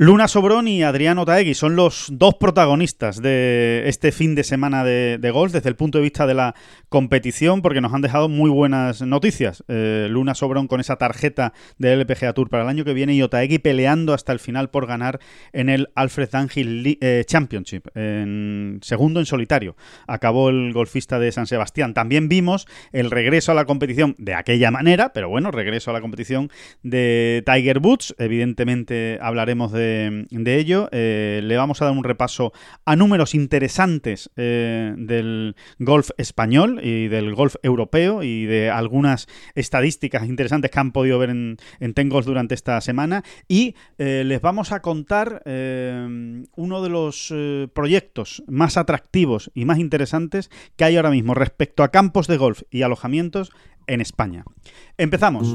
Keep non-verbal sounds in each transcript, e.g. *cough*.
Luna Sobrón y Adriano Taegui son los dos protagonistas de este fin de semana de, golf desde el punto de vista de la competición, porque nos han dejado muy buenas noticias. Eh, Luna Sobrón con esa tarjeta del LPGA Tour para el año que viene y Otaegui peleando hasta el final por ganar en el Alfred Angel eh, Championship, en segundo en solitario. Acabó el golfista de San Sebastián. También vimos el regreso a la competición de aquella manera, pero bueno, regreso a la competición de Tiger Woods. Evidentemente hablaremos de de, ello. Eh, le vamos a dar un repaso a números interesantes eh, del golf español y del golf europeo y de algunas estadísticas interesantes que han podido ver en, en Tengos durante esta semana. Y eh, les vamos a contar uno de los proyectos más atractivos y más interesantes que hay ahora mismo respecto a campos de golf y alojamientos en España. Empezamos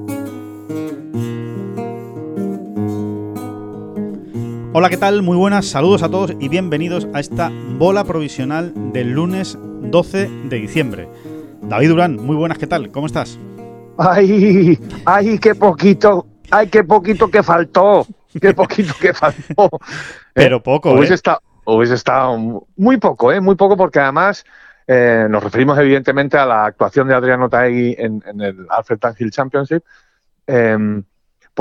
Hola, ¿qué tal? Muy buenas, saludos a todos y bienvenidos a esta bola provisional del lunes 12 de diciembre. David Durán, muy buenas, ¿qué tal? ¿Cómo estás? Ay, ay, qué poquito, ay, qué poquito que faltó, qué poquito que faltó. *laughs* Pero poco, hubiese ¿eh? Estado, hubiese estado muy poco, ¿eh? Muy poco porque además eh, nos referimos evidentemente a la actuación de Adriano Taegui en, el Alfred Tangill Championship. Em,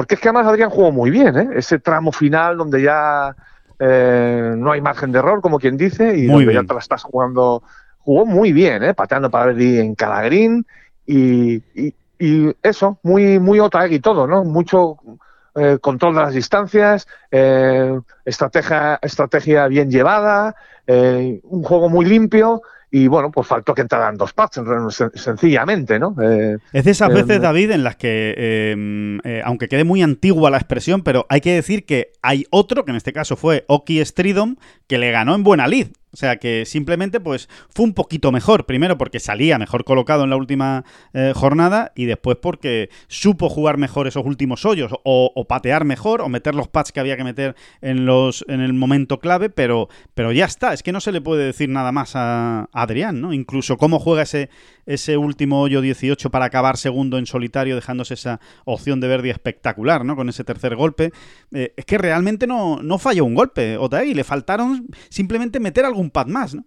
porque es que además Adrián jugó muy bien, ¿eh? Ese tramo final donde ya eh, no hay margen de error, como quien dice, y donde ya te la estás jugando. Jugó muy bien, ¿eh? Pateando para ver en cada green y, eso, muy, muy y todo, ¿no? Mucho eh, control de las distancias, eh, estrategia, estrategia bien llevada, un juego muy limpio y bueno, pues faltó que entraran dos pads, sencillamente, ¿no? Eh, es de esas veces, David, en las que, em, eh, aunque quede muy antigua la expresión, pero hay que decir que hay otro, que en este caso fue Oki Stridom, que le ganó en buena lid. O sea que simplemente pues fue un poquito mejor, primero porque salía mejor colocado en la última eh, jornada y después porque supo jugar mejor esos últimos hoyos o, patear mejor o meter los pads que había que meter en los en el momento clave, pero, pero ya está, es que no se le puede decir nada más a, Adrián, ¿no? Incluso cómo juega ese, ese último hoyo 18 para acabar segundo en solitario dejándose esa opción de Verdi espectacular, ¿no? Con ese tercer golpe. Eh, es que realmente no, no falló un golpe, y le faltaron simplemente meter algo un pad más, ¿no?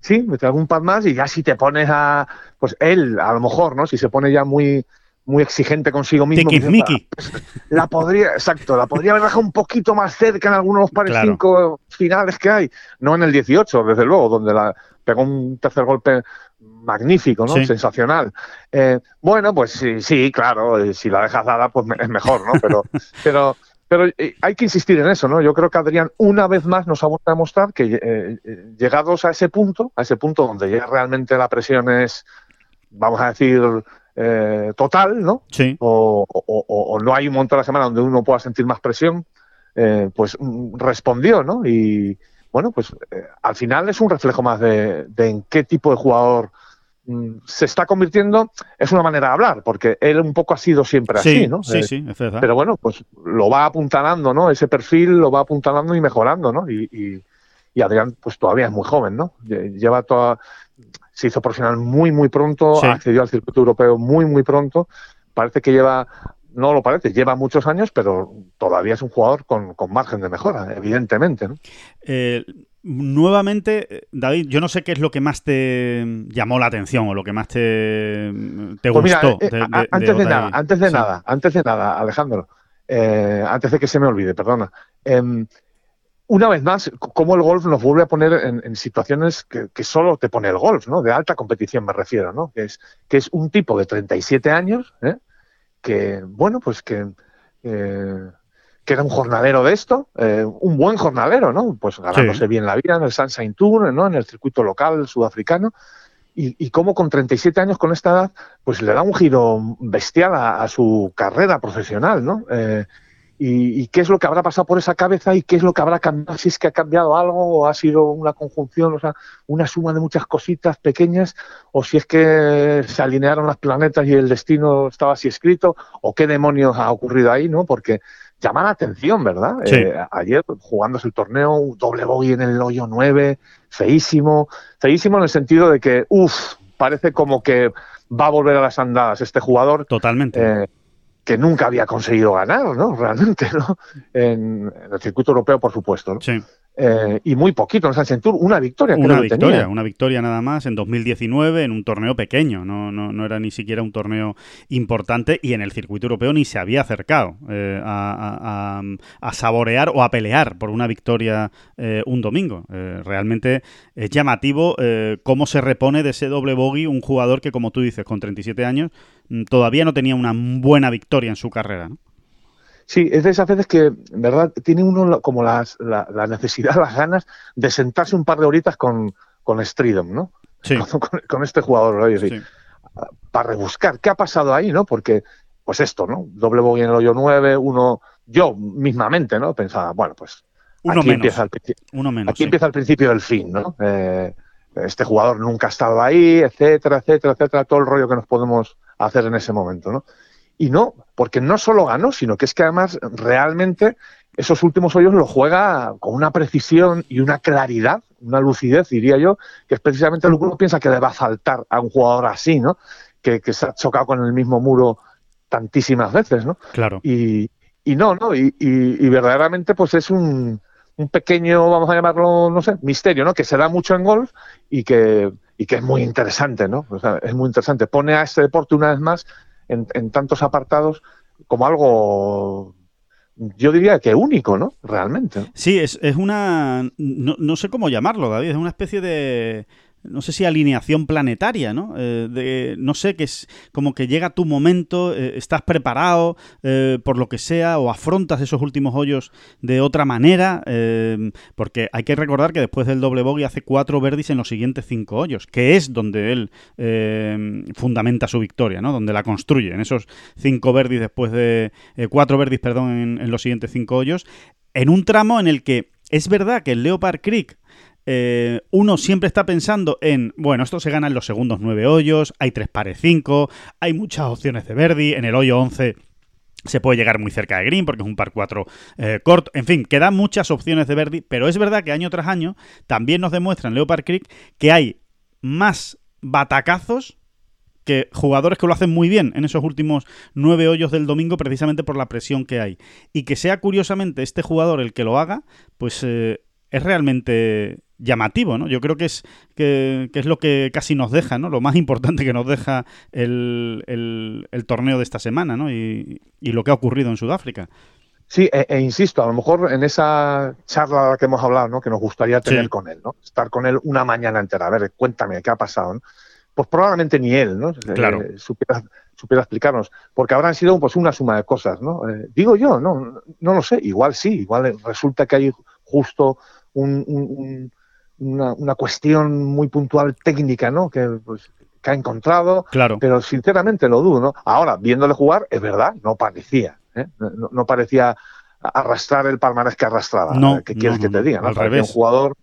Sí, meter algún pad más y ya si te pones a, pues él, a lo mejor, ¿no? Si se pone ya muy, muy exigente consigo mismo. Pues, la podría, exacto, la podría haber dejado un poquito más cerca en algunos de los pares cinco finales que hay, no en el 18, desde luego, donde la pegó un tercer golpe magnífico, ¿no? Sensacional. Eh, bueno, pues sí, sí, claro, eh, si la dejas dada, pues es mejor, ¿no? Pero, *laughs* pero pero eh, hay que insistir en eso, ¿no? Yo creo que Adrián una vez más nos ha vuelto a demostrar que eh, eh, llegados a ese punto, a ese punto donde ya realmente la presión es, vamos a decir, total, ¿no? Sí. O, no hay un momento de la semana donde uno pueda sentir más presión, pues mm, respondió, ¿no? Y bueno, pues al final es un reflejo más de, de en qué tipo de jugador se está convirtiendo, es una manera de hablar, porque él un poco ha sido siempre así, ¿no? Sí, eh, sí, es verdad. Pero bueno, pues lo va apuntalando, ¿no? Ese perfil lo va apuntalando y mejorando, ¿no? Y, Adrián, pues todavía es muy joven, ¿no? Lleva toda. Se hizo profesional muy, muy pronto, accedió al circuito europeo muy, muy pronto. Parece que lleva no lo parece, lleva muchos años, pero todavía es un jugador con, con margen de mejora, evidentemente. ¿no? Eh, nuevamente, David, yo no sé qué es lo que más te llamó la atención o lo que más te, te pues gustó. Eh, antes de, nada, antes de nada, antes de nada, Alejandro, eh, antes de que se me olvide, perdona. Em, una vez más, cómo el golf nos vuelve a poner en, situaciones que, que, solo te pone el golf, ¿no? De alta competición me refiero, ¿no? Que es, que es un tipo de 37 años, ¿eh? que, bueno, pues que, que era un jornalero de esto, eh, un buen jornalero, ¿no? Pues ganándose bien la vida en el Sunshine Tour, ¿no? En el circuito local sudafricano. Y, y cómo con 37 años, con esta edad, pues le da un giro bestial a, su carrera profesional, ¿no? Eh, y, qué es lo que habrá pasado por esa cabeza y qué es lo que habrá cambiado, si es que ha cambiado algo o ha sido una conjunción, o sea, una suma de muchas cositas pequeñas, o si es que se alinearon los planetas y el destino estaba así escrito, o qué demonios ha ocurrido ahí, ¿no? Porque llama la atención, ¿verdad? Eh, ayer jugándose el torneo, doble bogey en el hoyo 9, feísimo, feísimo en el sentido de que, uff, parece como que va a volver a las andadas este jugador. Totalmente. Eh, que nunca había conseguido ganar, ¿no? *laughs* Realmente, ¿no? En, el circuito europeo, por supuesto, ¿no? Sí. Eh, y muy poquito en San Tour, una victoria. Una victoria, una victoria nada más en 2019 en un torneo pequeño, no, no, no, era ni siquiera un torneo importante y en el circuito europeo ni se había acercado eh, a, saborear o a pelear por una victoria eh, un domingo. realmente es llamativo cómo se repone de ese doble bogey un jugador que, como tú dices, con 37 años mm, todavía no tenía una buena victoria en su carrera. ¿no? Sí, es de esas veces que, ¿verdad? Tiene uno como las, la, necesidad, *laughs* las ganas de sentarse un par de horitas con, con Stridom, ¿no? Sí. *laughs* Con, este jugador, para rebuscar qué ha pasado ahí, ¿no? Porque, pues esto, ¿no? Doble bogey en el hoyo 9, uno, yo mismamente, ¿no? Pensaba, bueno, pues uno aquí, menos. Empieza, el, uno menos, aquí empieza el principio del fin, ¿no? Eh, este jugador nunca ha estado ahí, etcétera, etcétera, etcétera, todo el rollo que nos podemos hacer en ese momento, ¿no? Y no, porque no solo ganó, sino que es que además realmente esos últimos hoyos lo juega con una precisión y una claridad, una lucidez, diría yo, que es precisamente lo que uno piensa que le va a faltar a un jugador así, ¿no? Que, se ha chocado con el mismo muro tantísimas veces, ¿no? Claro. Y, y no, ¿no? Y, y, verdaderamente pues es un, un, pequeño, vamos a llamarlo, no sé, misterio, ¿no? Que se da mucho en golf y que, y que es muy interesante, ¿no? O sea, es muy interesante. Pone a este deporte una vez más en, tantos apartados como algo yo diría que único, ¿no? Realmente. Sí, es, es una... No, no, sé cómo llamarlo, David. Es una especie de no sé si alineación planetaria, ¿no? Eh, de, no sé, que es como que llega tu momento, eh, estás preparado eh, por lo que sea, o afrontas esos últimos hoyos de otra manera, porque hay que recordar que después del doble bogey hace cuatro verdis en los siguientes cinco hoyos, que es donde él fundamenta su victoria, ¿no? Donde la construye, en esos cinco verdis después de... cuatro verdis, perdón, en, en los siguientes cinco hoyos, en un tramo en el que es verdad que el Leopard Creek eh, uno siempre está pensando en, bueno, esto se gana en los segundos nueve hoyos, hay tres pares cinco, hay muchas opciones de Verdi, en el hoyo 11 se puede llegar muy cerca de Green porque es un par 4 eh, corto. En fin, quedan muchas opciones de Verdi, pero es verdad que año tras año también nos demuestran Leopard Creek que hay más batacazos que jugadores que lo hacen muy bien en esos últimos nueve hoyos del domingo precisamente por la presión que hay. Y que sea curiosamente este jugador el que lo haga, pues eh, es realmente llamativo, ¿no? Yo creo que es, que, es lo que casi nos deja, ¿no? Lo más importante que nos deja el, el, torneo de esta semana, ¿no? Y, lo que ha ocurrido en Sudáfrica. Sí, e, e, insisto, a lo mejor en esa charla que hemos hablado, ¿no? Que nos gustaría tener con él, ¿no? Estar con él una mañana entera. A ver, cuéntame, ¿qué ha pasado? Pues probablemente ni él, ¿no? Claro. Eh, supiera, explicarnos, porque habrán sido pues una suma de cosas, ¿no? Eh, digo yo, no, no lo sé, igual sí, igual resulta que hay justo un, una, cuestión muy puntual técnica, ¿no? Que, pues, que ha encontrado, claro. pero sinceramente lo dudo, ¿no? Ahora, viéndole jugar, es verdad, no parecía, ¿eh? no, parecía arrastrar el palmarés que arrastraba. No, ¿Qué quieres que te diga? Al revés. Un jugador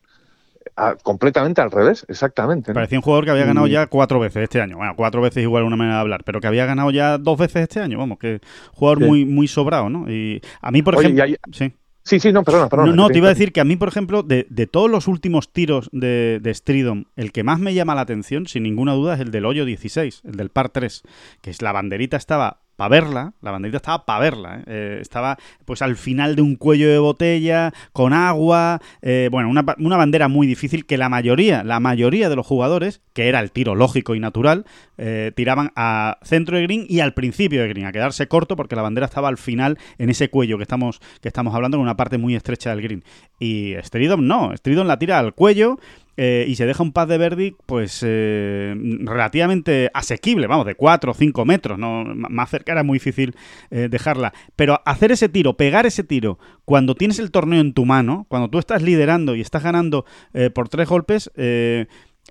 completamente al revés, exactamente. Parecía un jugador que había ganado ya cuatro veces este año. Bueno, cuatro veces igual una manera de hablar, pero que había ganado ya dos veces este año. Vamos, que jugador muy, muy sobrado, ¿no? Y a mí, por ejemplo. sí. Sí, sí, no, perdona, perdona. No, te iba a decir que a mí, por ejemplo, de, de todos los últimos tiros de, de, Stridom, el que más me llama la atención, sin ninguna duda, es el del hoyo 16, el del par 3, que es la banderita estaba para verla, la banderita estaba para verla, ¿eh? Eh, estaba pues al final de un cuello de botella, con agua, eh, bueno, una, una, bandera muy difícil que la mayoría, la mayoría de los jugadores, que era el tiro lógico y natural, tiraban a centro de green y al principio de green, a quedarse corto porque la bandera estaba al final en ese cuello que estamos, que estamos hablando, en una parte muy estrecha del green. Y Stridom no, Stridom la tira al cuello eh, y se deja un pad de Verdi, pues eh, relativamente asequible, vamos, de 4 o 5 metros, ¿no? más cerca era muy difícil eh, dejarla. Pero hacer ese tiro, pegar ese tiro, cuando tienes el torneo en tu mano, cuando tú estás liderando y estás ganando por tres golpes,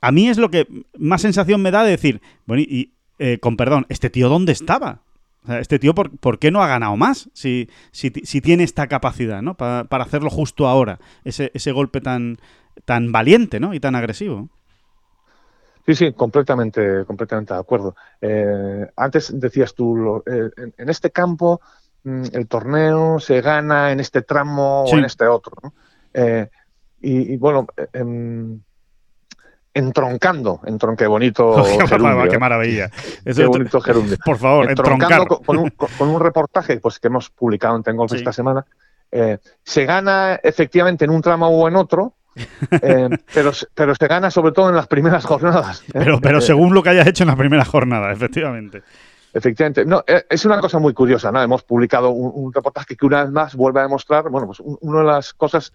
a mí es lo que más sensación me da de decir, bueno, y con perdón, ¿este tío dónde estaba? este tío, ¿por, qué no ha ganado más? Si, si, tiene esta capacidad, ¿no? para hacerlo justo ahora, ese, ese golpe tan, tan valiente ¿no? y tan agresivo. Sí, sí, completamente, completamente de acuerdo. Eh, antes decías tú, eh, en, este campo mm, el torneo se gana en este tramo o en este otro. Eh, y, bueno, em, entroncando, entronque bonito *laughs* gerundio. qué maravilla. qué bonito gerundio. *laughs* Por favor, entroncando con, un, con, un, reportaje pues, que hemos publicado en Tengolf esta semana. se gana efectivamente en un tramo o en otro, *laughs* eh, pero, pero se gana sobre todo en las primeras *laughs* jornadas. ¿eh? Pero, pero eh, según lo que hayas hecho en las primeras jornadas, efectivamente. Efectivamente. No, es una cosa muy curiosa, ¿no? Hemos publicado un, reportaje que una vez más vuelve a demostrar, bueno, pues una de las cosas,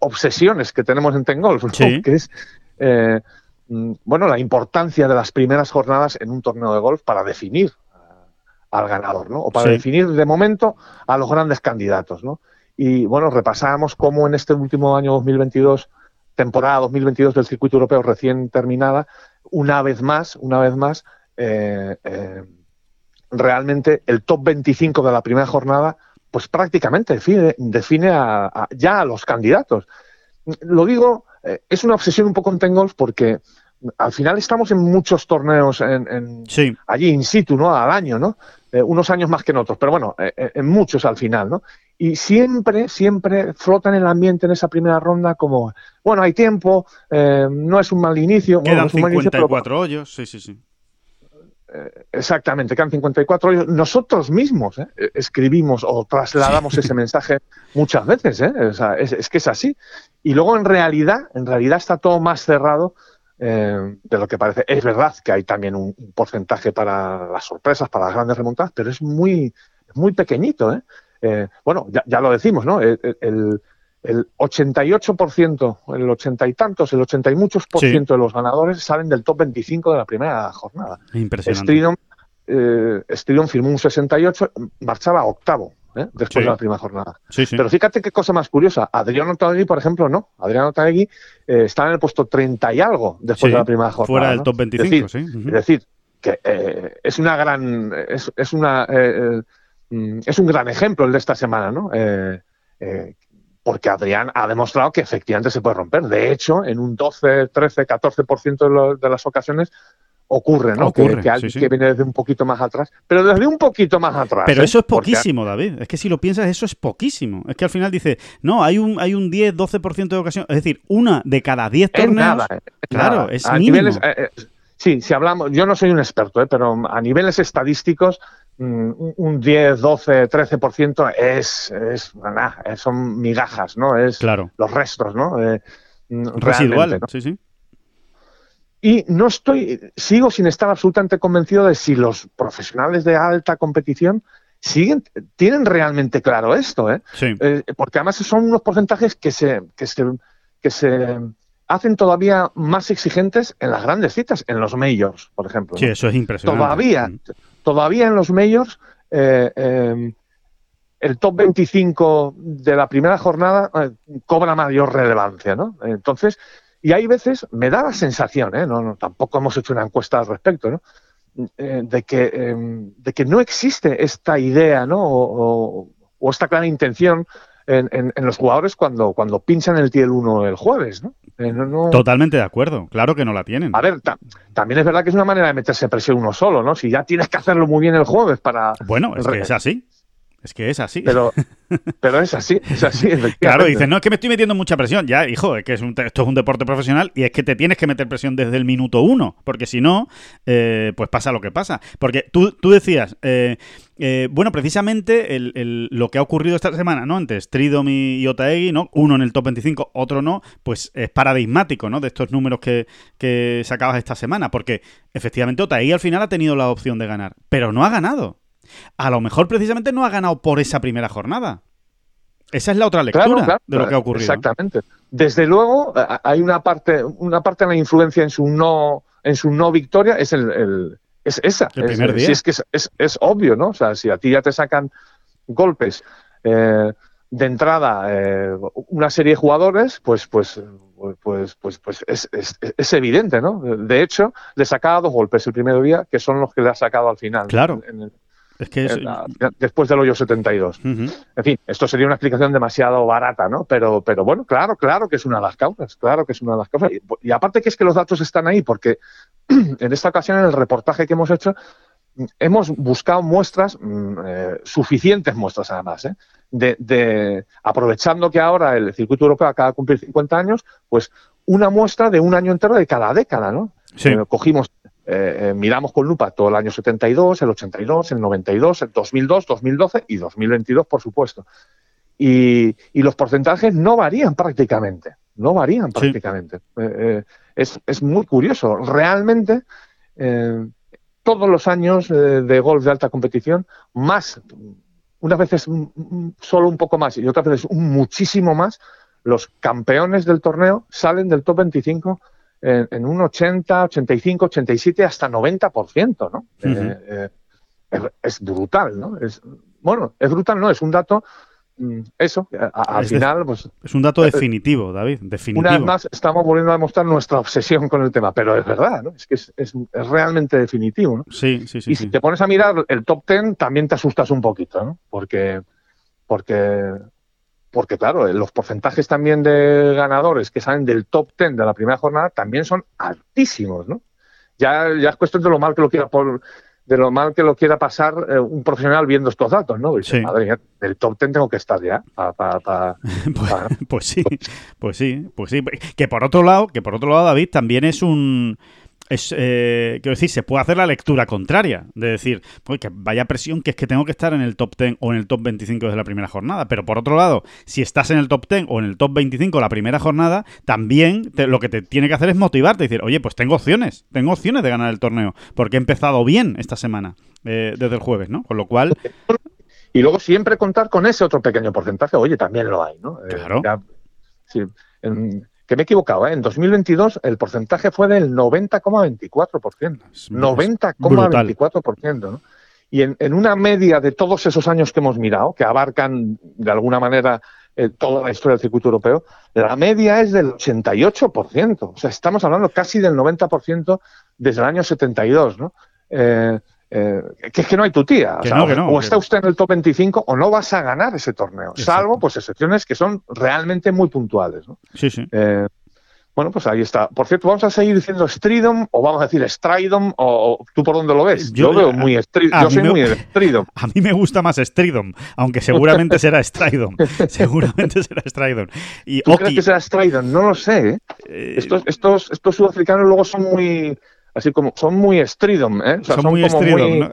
obsesiones que tenemos en Tengolf, *laughs* que es, mm, bueno, la importancia de las primeras jornadas en un torneo de golf para definir al ganador, ¿no? O para definir de momento a los grandes candidatos, ¿no? Y bueno, repasamos cómo en este último año 2022, temporada 2022 del circuito europeo recién terminada, una vez más, una vez más, eh, eh, realmente el top 25 de la primera jornada, pues prácticamente define, define a, ya a los candidatos. Lo digo, eh, es una obsesión un poco en Tengolf porque al final estamos en muchos torneos en, allí in situ, ¿no? Al año, ¿no? unos años más que en otros, pero bueno, en muchos al final, ¿no? y siempre, siempre flota en el ambiente en esa primera ronda como, bueno, hay tiempo, eh, no es un mal inicio. Quedan bueno, 54 hoyos, sí, sí, sí. Eh, exactamente, quedan 54 hoyos. Nosotros mismos eh, escribimos o trasladamos ese mensaje muchas veces, es, que es así. Y luego en realidad, en realidad está todo más cerrado de lo que parece. Es verdad que hay también un, porcentaje para las sorpresas, para las grandes remontadas, pero es muy, muy pequeñito, ¿eh? Eh, bueno, ya, lo decimos, ¿no? El, el, 88%, el 80 y tantos, el 80 y muchos por ciento de los ganadores salen del top 25 de la primera jornada. Impresionante. Stridon, firmó un 68, marchaba octavo. ¿Eh? después de la primera jornada. Pero fíjate qué cosa más curiosa. Adriano Taegui, por ejemplo, no. Adriano Taegui eh, está en el puesto 30 y algo después de la primera jornada. Fuera del top 25, sí. Es decir, que es una gran. Es, es una Mm, es un gran ejemplo el de esta semana, ¿no? Eh, eh, porque Adrián ha demostrado que efectivamente se puede romper. De hecho, en un 12, 13, 14% de, de las ocasiones ocurre, ¿no? que, alguien que viene desde un poquito más atrás, pero desde un poquito más atrás. Pero ¿eh? eso es poquísimo, David. Es que si lo piensas, eso es poquísimo. Es que al final dice, no, hay un, hay un 10, 12% de ocasiones. Es decir, una de cada 10 torneos. nada, claro, es mínimo. sí, si hablamos, yo no soy un experto, pero a niveles estadísticos Mm, un 10, 12, 13% es, es son migajas, ¿no? Es los restos, ¿no? Eh, mm, Residual, sí, sí. Y no estoy, sigo sin estar absolutamente convencido de si los profesionales de alta competición siguen, tienen realmente claro esto, ¿eh? Sí. Eh, porque además son unos porcentajes que se, que se, que se hacen todavía más exigentes en las grandes citas, en los majors, por ejemplo. Sí, eso es impresionante. Todavía, mm todavía en los majors eh, eh, el top 25 de la primera jornada eh, cobra mayor relevancia, ¿no? Entonces, y hay veces, me da la sensación, no, tampoco hemos hecho una encuesta al respecto, ¿no? de, que, de que no existe esta idea, ¿no? O, esta clara intención en, los jugadores cuando, cuando pinchan el Tiel 1 el jueves, ¿no? Eh, Totalmente de acuerdo, claro que no la tienen. A ver, también es verdad que es una manera de meterse presión uno solo, ¿no? Si ya tienes que hacerlo muy bien el jueves para... Bueno, es que es así. Es que es así. Pero, pero es así, es así. *laughs* Claro, dices, no es que me estoy metiendo mucha presión. Ya, hijo, es que es esto es un deporte profesional y es que te tienes que meter presión desde el minuto uno, porque si no, eh, pues pasa lo que pasa. Porque tú, tú decías, eh, eh, bueno, precisamente lo que ha ocurrido esta semana, ¿no? Entre Stridom y, Otaegui, ¿no? Uno en el top 25, otro no, pues es paradigmático, ¿no? De estos números que, que sacabas esta semana, porque efectivamente Otaegui al final ha tenido la opción de ganar, pero no ha ganado a lo mejor precisamente no ha ganado por esa primera jornada. Esa es la otra lectura de lo que ha ocurrido. Exactamente. Desde luego, hay una parte, una parte de la influencia en su no, en su no victoria, es el, es esa. El primer día. Si es que es, es, obvio, ¿no? O sea, si a ti ya te sacan golpes eh, de entrada eh, una serie de jugadores, pues, pues, pues, pues, pues es, es, es, evidente, ¿no? De hecho, le sacaba dos golpes el primer día, que son los que le ha sacado al final. Claro. En es que después del hoyo 72. En fin, esto sería una explicación demasiado barata, ¿no? Pero, pero bueno, claro, claro que es una de las causas, claro que es una de las causas. Y, aparte que es que los datos están ahí, porque *clears throat* en esta ocasión, en el reportaje que hemos hecho, hemos buscado muestras, mm, eh, suficientes muestras además, ¿eh? de, aprovechando que ahora el circuito europeo acaba de cumplir 50 años, pues una muestra de un año entero de cada década, ¿no? Sí. Eh, cogimos eh, eh, miramos con lupa todo el año 72, el 82, el 92, el 2002, 2012 y 2022, por supuesto. Y, los porcentajes no varían prácticamente, no varían prácticamente. Eh, es, muy curioso. Realmente, todos los años de golf de alta competición, más, unas veces solo un poco más y otras veces muchísimo más, los campeones del torneo salen del top 25 en, un 80, 85, 87, hasta 90%, ¿no? Eh, eh, es, brutal, ¿no? Es, bueno, es brutal, ¿no? Es un dato, mm, eso, al final, pues... Es un dato eh, definitivo, David, definitivo. Una vez más, estamos volviendo a demostrar nuestra obsesión con el tema, pero es verdad, ¿no? Es que es, es, realmente definitivo, ¿no? Sí, sí, sí. Y si te pones a mirar el top 10, también te asustas un poquito, ¿no? Porque, porque porque claro, eh, los porcentajes también de ganadores que salen del top 10 de la primera jornada también son altísimos, ¿no? Ya, ya es cuestión de lo mal que lo quiera por, de lo mal que lo quiera pasar eh, un profesional viendo estos datos, ¿no? Dice, Madre mía, del top 10 tengo que estar ya. *laughs* pues, pues, sí, pues sí, pues sí. Que por otro lado, que por otro lado, David, también es un es, eh, quiero decir, se puede hacer la lectura contraria, de decir, pues que vaya presión que es que tengo que estar en el top 10 o en el top 25 desde la primera jornada. Pero por otro lado, si estás en el top 10 o en el top 25 la primera jornada, también lo que te tiene que hacer es motivarte, decir, oye, pues tengo opciones, tengo opciones de ganar el torneo, porque he empezado bien esta semana, eh, desde el jueves, ¿no? Con lo cual... Y luego siempre contar con ese otro pequeño porcentaje, oye, también lo hay, ¿no? Eh, claro. sí, en, que me he equivocado, ¿eh? en 2022 el porcentaje fue del 90,24%. 90,24%. ¿no? Y en, una media de todos esos años que hemos mirado, que abarcan de alguna manera eh, toda la historia del circuito europeo, la media es del 88%. O sea, estamos hablando casi del 90% desde el año 72. ¿no? Eh, eh, que es que no hay tu tía. o, está usted en el top 25 o no vas a ganar ese torneo, salvo pues excepciones que son realmente muy puntuales. ¿no? Sí, sí. Eh, bueno, pues ahí está. Por cierto, ¿vamos a seguir diciendo Stridom o vamos a decir Stridom o, tú por dónde lo ves? Yo, veo muy Stridom. Yo soy muy Stridom. A mí me gusta más Stridom, aunque seguramente será Stridom. *laughs* seguramente será Stridom. Y ¿Tú crees que será Stridom? No lo sé. ¿eh? eh estos, estos, estos sudafricanos luego son muy así como son muy Stridom, ¿eh? son, muy Stridom, ¿no?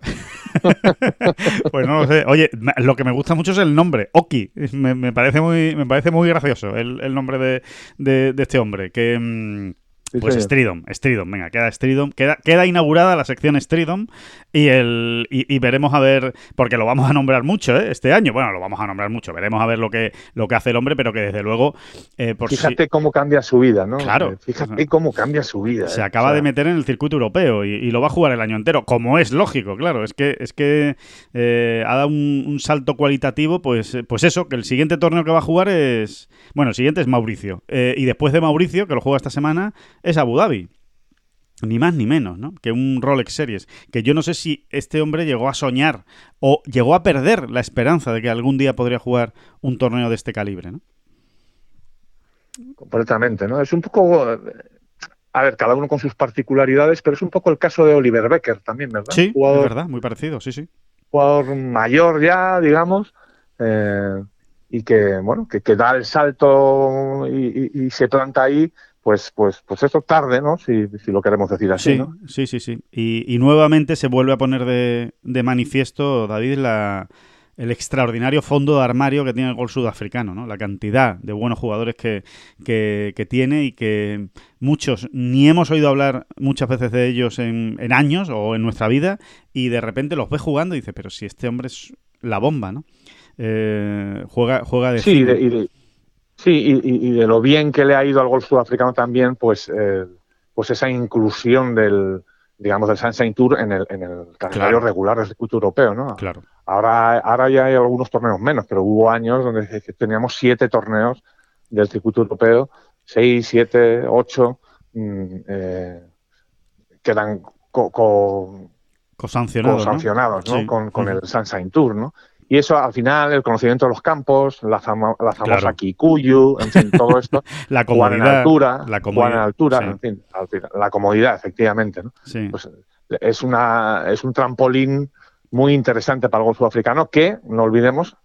*laughs* pues no lo sé. Oye, lo que me gusta mucho es el nombre, Oki. Me, parece muy, me parece muy gracioso el, nombre de, de, este hombre. Que. Pues Stridom, Stridom, venga, queda Stridom, queda, queda inaugurada la sección Stridom y el y, veremos a ver, porque lo vamos a nombrar mucho ¿eh? este año, bueno, lo vamos a nombrar mucho, veremos a ver lo que, lo que hace el hombre, pero que desde luego... Eh, fíjate cómo cambia su vida, ¿no? Claro. Eh, fíjate cómo cambia su vida. Se acaba de meter en el circuito europeo y, lo va a jugar el año entero, como es lógico, claro, es que, es que ha dado un, salto cualitativo, pues, pues eso, que el siguiente torneo que va a jugar es, bueno, el siguiente es Mauricio, y después de Mauricio, que lo juega esta semana, es Abu Dhabi. Ni más ni menos, ¿no? Que un Rolex Series. Que yo no sé si este hombre llegó a soñar o llegó a perder la esperanza de que algún día podría jugar un torneo de este calibre, ¿no? Completamente, ¿no? Es un poco. A ver, cada uno con sus particularidades, pero es un poco el caso de Oliver Becker también, ¿verdad? Sí, es verdad, muy parecido, sí, sí. Jugador mayor ya, digamos, eh, y que, bueno, que, da el salto y se planta ahí pues, pues, pues eso tarde, ¿no? Si, lo queremos decir así, sí, ¿no? Sí, sí, sí. Y, nuevamente se vuelve a poner de, manifiesto, David, la, el extraordinario fondo de armario que tiene el gol sudafricano, ¿no? La cantidad de buenos jugadores que, que, tiene y que muchos ni hemos oído hablar muchas veces de ellos en, en, años o en nuestra vida y de repente los ves jugando y dices, pero si este hombre es la bomba, ¿no? eh, juega, juega de... Sí, y de, sí y, de lo bien que le ha ido al golf sudafricano también, pues, eh, pues esa inclusión del, digamos, del Sunshine Tour en el, en el calendario regular del circuito europeo, ¿no? Claro. Ahora, ahora ya hay algunos torneos menos, pero hubo años donde teníamos siete torneos del circuito europeo, seis, siete, ocho, mm, eh, que eran co, sancionados, con, con el Sunshine Tour, ¿no? Y eso, al final, el conocimiento de los campos, la, la famosa Kikuyu, en fin, todo *laughs* esto. la comodidad. En altura, la comodidad. en altura, en fin, la comodidad, efectivamente. ¿no? Pues, es, una, es un trampolín muy interesante para el golf sudafricano que, no olvidemos,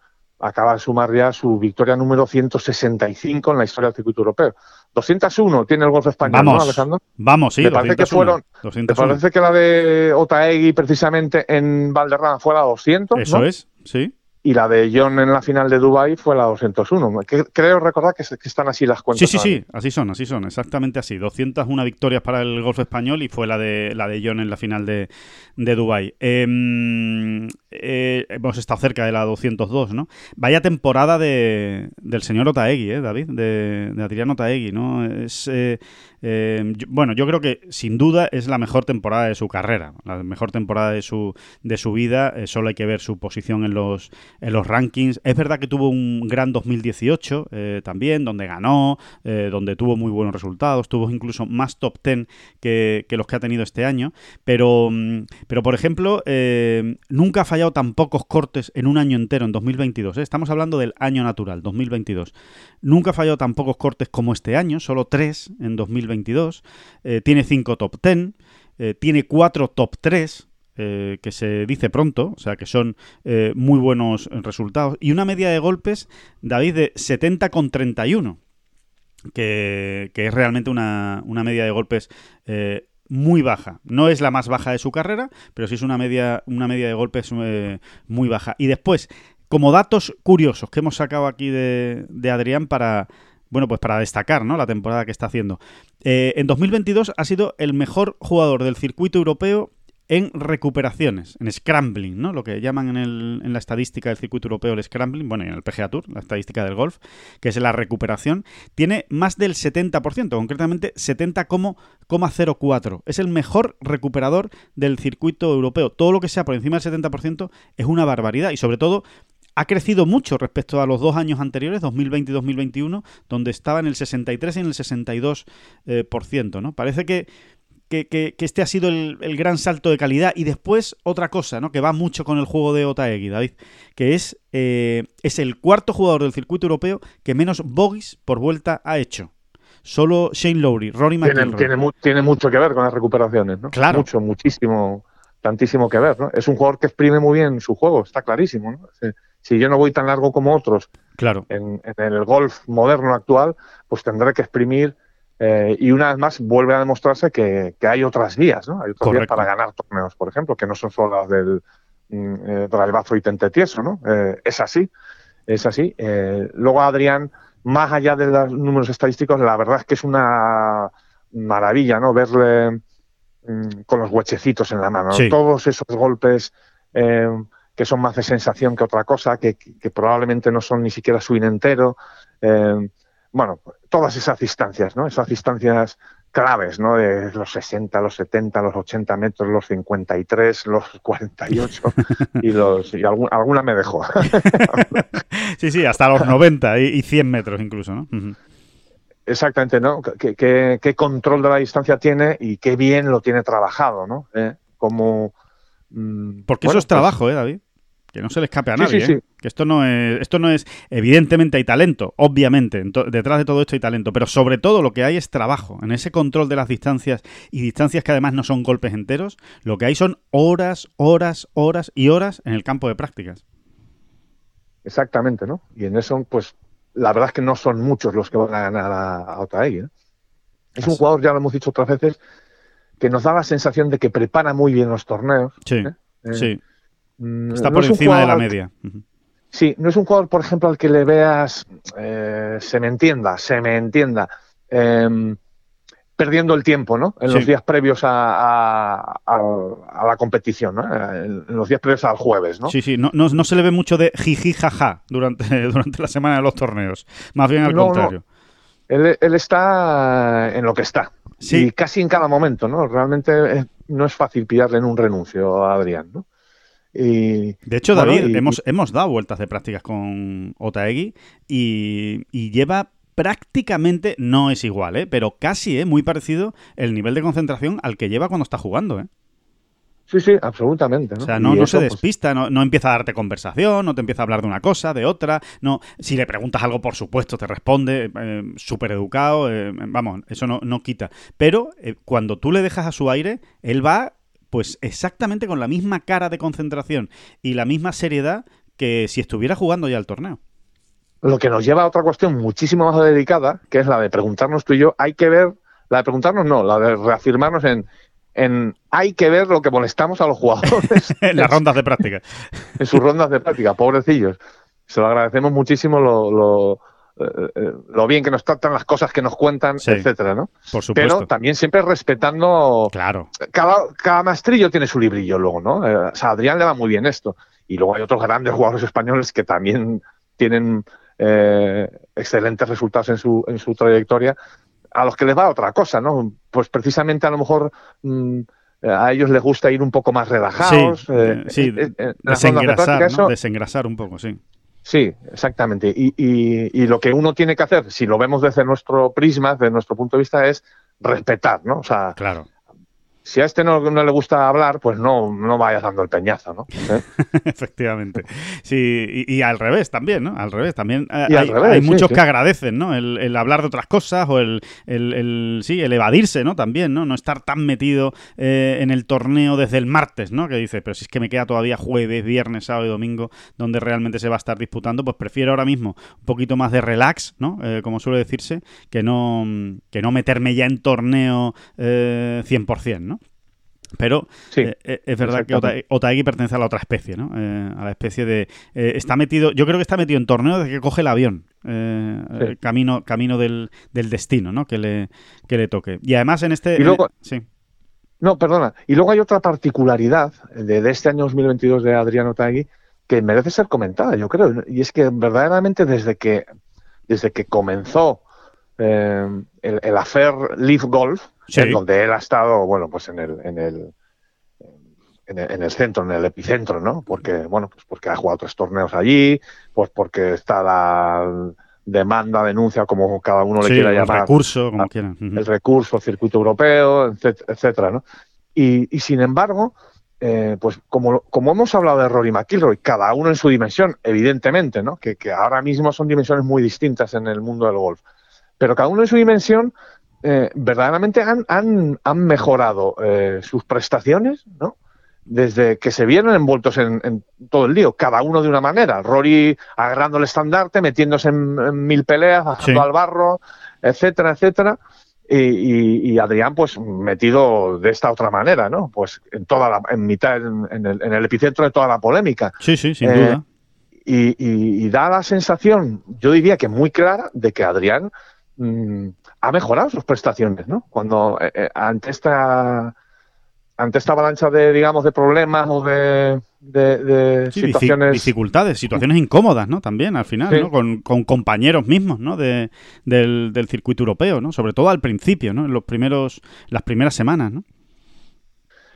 acaba de sumar ya su victoria número 165 en la historia del circuito europeo. 201 tiene el golf español, vamos, ¿no, Alejandro? Vamos, sí. Me parece que fueron. Me parece que la de Otaegui, precisamente en Valderrama, fue la 200. Eso es, sí y la de John en la final de Dubai fue la 201. creo recordar que, están así las cuentas. Sí, sí, sí, así son, así son, exactamente así. 201 victorias para el golf español y fue la de la de John en la final de, de Dubai. Em, eh, hemos estado cerca de la 202, ¿no? Vaya temporada de, del señor Otaegui, ¿eh, David? De, de Adriano Otaegui, ¿no? Es, eh, eh, bueno, yo creo que sin duda es la mejor temporada de su carrera, la mejor temporada de su, de su vida. Eh, solo hay que ver su posición en los, en los rankings. Es verdad que tuvo un gran 2018 eh, también, donde ganó, donde tuvo muy buenos resultados, tuvo incluso más top 10 que, los que ha tenido este año. Pero, mm, pero por ejemplo, nunca ha fallado tan pocos cortes en un año entero, en 2022. Estamos hablando del año natural, 2022. Nunca ha fallado tan pocos cortes como este año, solo tres en 2022. Eh, tiene cinco top 10, eh, tiene cuatro top 3, eh, que se dice pronto, o sea que son muy buenos resultados. Y una media de golpes, David, de 70 con 31, que, que es realmente una, una, media de golpes muy baja. No es la más baja de su carrera, pero sí es una media, una media de golpes muy baja. Y después, como datos curiosos que hemos sacado aquí de, Adrián para, bueno, pues para destacar, ¿no? La temporada que está haciendo. Eh, en 2022 ha sido el mejor jugador del circuito europeo en recuperaciones, en scrambling, ¿no? Lo que llaman en, el, en la estadística del circuito europeo el scrambling, bueno, en el PGA Tour, la estadística del golf, que es la recuperación, tiene más del 70%, concretamente 70,04. Es el mejor recuperador del circuito europeo. Todo lo que sea por encima del 70% es una barbaridad y sobre todo ha crecido mucho respecto a los dos años anteriores, 2020 y 2021, donde estaba en el 63 y en el 62%. Eh, por ciento, ¿no? Parece que, que, este ha sido el, gran salto de calidad. Y después otra cosa, ¿no? que va mucho con el juego de Otaegui, David, que es, eh, es el cuarto jugador del circuito europeo que menos bogies por vuelta ha hecho. Solo Shane Lowry, Rory McIlroy. Tiene, tiene, mucho que ver con las recuperaciones, ¿no? Claro. Mucho, muchísimo, tantísimo que ver, ¿no? Es un jugador que exprime muy bien su juego, está clarísimo, ¿no? si yo no voy tan largo como otros claro. en, el golf moderno actual, pues tendré que exprimir eh, y una vez más vuelve a demostrarse que, hay otras vías, ¿no? Hay otras vías para ganar torneos, por ejemplo, que no son solo las del mm, eh, drivazo y tente tieso, ¿no? Eh, es así, es así. luego Adrián, más allá de los números estadísticos, la verdad es que es una maravilla, ¿no? Verle mm, con los huechecitos en la mano, todos esos golpes que son más de sensación que otra cosa, que, probablemente no son ni siquiera swing entero. Eh, bueno, todas esas distancias, ¿no? Esas distancias claves, ¿no? De los 60, los 70, los 80 metros, los 53, los 48 y los y alguna me dejó. *laughs* sí, sí, hasta los 90 y, 100 metros incluso, ¿no? Exactamente, ¿no? ¿Qué, qué, control de la distancia tiene y qué bien lo tiene trabajado, ¿no? ¿Eh? Como Mm, Porque eso es pues trabajo, ¿eh, David? Que no se le escape a nadie. ¿eh? Que esto no es, esto no es, evidentemente hay talento, obviamente, detrás de todo esto hay talento, pero sobre todo lo que hay es trabajo. En ese control de las distancias y distancias que además no son golpes enteros, lo que hay son horas, horas, horas y horas en el campo de prácticas. Exactamente, ¿no? Y en eso, pues, la verdad es que no son muchos los que van a ganar a, a ¿eh? Es un jugador, ya lo hemos dicho otras veces, que nos da la sensación de que prepara muy bien los torneos. Sí. Eh, sí. Mm, Está por encima de la media. Sí, no es un jugador, por ejemplo, al que le veas, eh, se me entienda, se me entienda, em, perdiendo el tiempo, ¿no? En los días previos a, la competición, ¿no? En los días previos al jueves, ¿no? Sí, sí, no, no, se le ve mucho de jiji jaja durante, *laughs* durante la semana de los torneos, más bien al contrario. Él, él, está en lo que está. Sí. Y casi en cada momento, ¿no? Realmente no es fácil pillarle en un renuncio a Adrián, ¿no? Y, de hecho, David, hemos, hemos dado vueltas de prácticas con Otaegui y, y lleva prácticamente no es igual, ¿eh? pero casi ¿eh? muy parecido el nivel de concentración al que lleva cuando está jugando. ¿eh? Sí, sí, absolutamente. ¿no? O sea, no, no se pues, despista, no, no, empieza a darte conversación, no te empieza a hablar de una cosa, de otra. no Si le preguntas algo, por supuesto, te responde eh, súper educado. Eh, vamos, eso no, no quita. Pero eh, cuando tú le dejas a su aire, él va pues exactamente con la misma cara de concentración y la misma seriedad que si estuviera jugando ya el torneo. Lo que nos lleva a otra cuestión muchísimo más dedicada, que es la de preguntarnos tú y yo, hay que ver, la de preguntarnos no, la de reafirmarnos en, en hay que ver lo que molestamos a los jugadores. *laughs* en las rondas de práctica. en sus rondas de práctica, pobrecillos. Se lo agradecemos muchísimo lo, lo, lo, bien que nos tratan, las cosas que nos cuentan, etcétera, ¿no? Por supuesto. Pero también siempre respetando. Claro. Cada, cada maestrillo tiene su librillo luego, ¿no? Eh, o sea, a Adrián le va muy bien esto. Y luego hay otros grandes jugadores españoles que también tienen eh, excelentes resultados en su, en su trayectoria, a los que les va otra cosa, ¿no? Pues precisamente a lo mejor mm, a ellos les gusta ir un poco más relajados. Sí, eh, eh, desengrasar, desengrasar un poco, sí. Sí, exactamente. Y, y, lo que uno tiene que hacer, si lo vemos desde nuestro prisma, desde nuestro punto de vista, es respetar, ¿no? O sea, claro si a este no, le gusta hablar, pues no, no vayas dando el peñazo, ¿no? ¿Eh? *laughs* Efectivamente. Sí, y, al revés también, ¿no? Al revés. También hay, muchos que agradecen, ¿no? El, hablar de otras cosas o el, el, sí, el evadirse, ¿no? También, ¿no? No estar tan metido eh, en el torneo desde el martes, ¿no? Que dice, pero si es que me queda todavía jueves, viernes, sábado y domingo donde realmente se va a estar disputando, pues prefiero ahora mismo un poquito más de relax, ¿no? Eh, como suele decirse, que no, que no meterme ya en torneo 100%, ¿no? Pero eh, eh, es verdad que Otaegi pertenece a la otra especie, ¿no? Eh, a la especie de... está metido, yo creo que está metido en torneo desde que coge el avión. camino camino del, destino, ¿no? Que le, que le toque. Y además en este... Y luego, sí. No, perdona. Y luego hay otra particularidad de, este año 2022 de Adriano Otaegui que merece ser comentada, yo creo. Y es que verdaderamente desde que, desde que comenzó el, el Affair Leaf Golf, en donde él ha estado, bueno, pues en el, en el, en el, centro, en el epicentro, ¿no? Porque, bueno, pues porque ha jugado tres torneos allí, pues porque está la demanda, denuncia, como cada uno le quiera llamar. El recurso, como quieran. El recurso, el circuito europeo, etcétera, ¿no? Y, sin embargo, eh, pues como, como hemos hablado de Rory McIlroy, cada uno en su dimensión, evidentemente, ¿no? Que, que ahora mismo son dimensiones muy distintas en el mundo del golf. Pero cada uno en su dimensión eh, verdaderamente han, han, han mejorado eh, sus prestaciones, ¿no? Desde que se vieron envueltos en, todo el lío, cada uno de una manera. Rory agarrando el estandarte, metiéndose en, mil peleas, bajando al barro, etcétera, etcétera. Y, Adrián, pues metido de esta otra manera, ¿no? Pues en toda la, en mitad, en, el, epicentro de toda la polémica. Sí, sí, sin duda. Eh, y, da la sensación, yo diría que muy clara, de que Adrián mm, ha mejorado sus prestaciones, ¿no? Cuando eh, eh, ante esta ante esta avalancha de digamos de problemas o de, de, situaciones dificultades, situaciones incómodas, ¿no? También al final, ¿no? Con, compañeros mismos, ¿no? De, del, circuito europeo, ¿no? Sobre todo al principio, ¿no? En los primeros las primeras semanas, ¿no?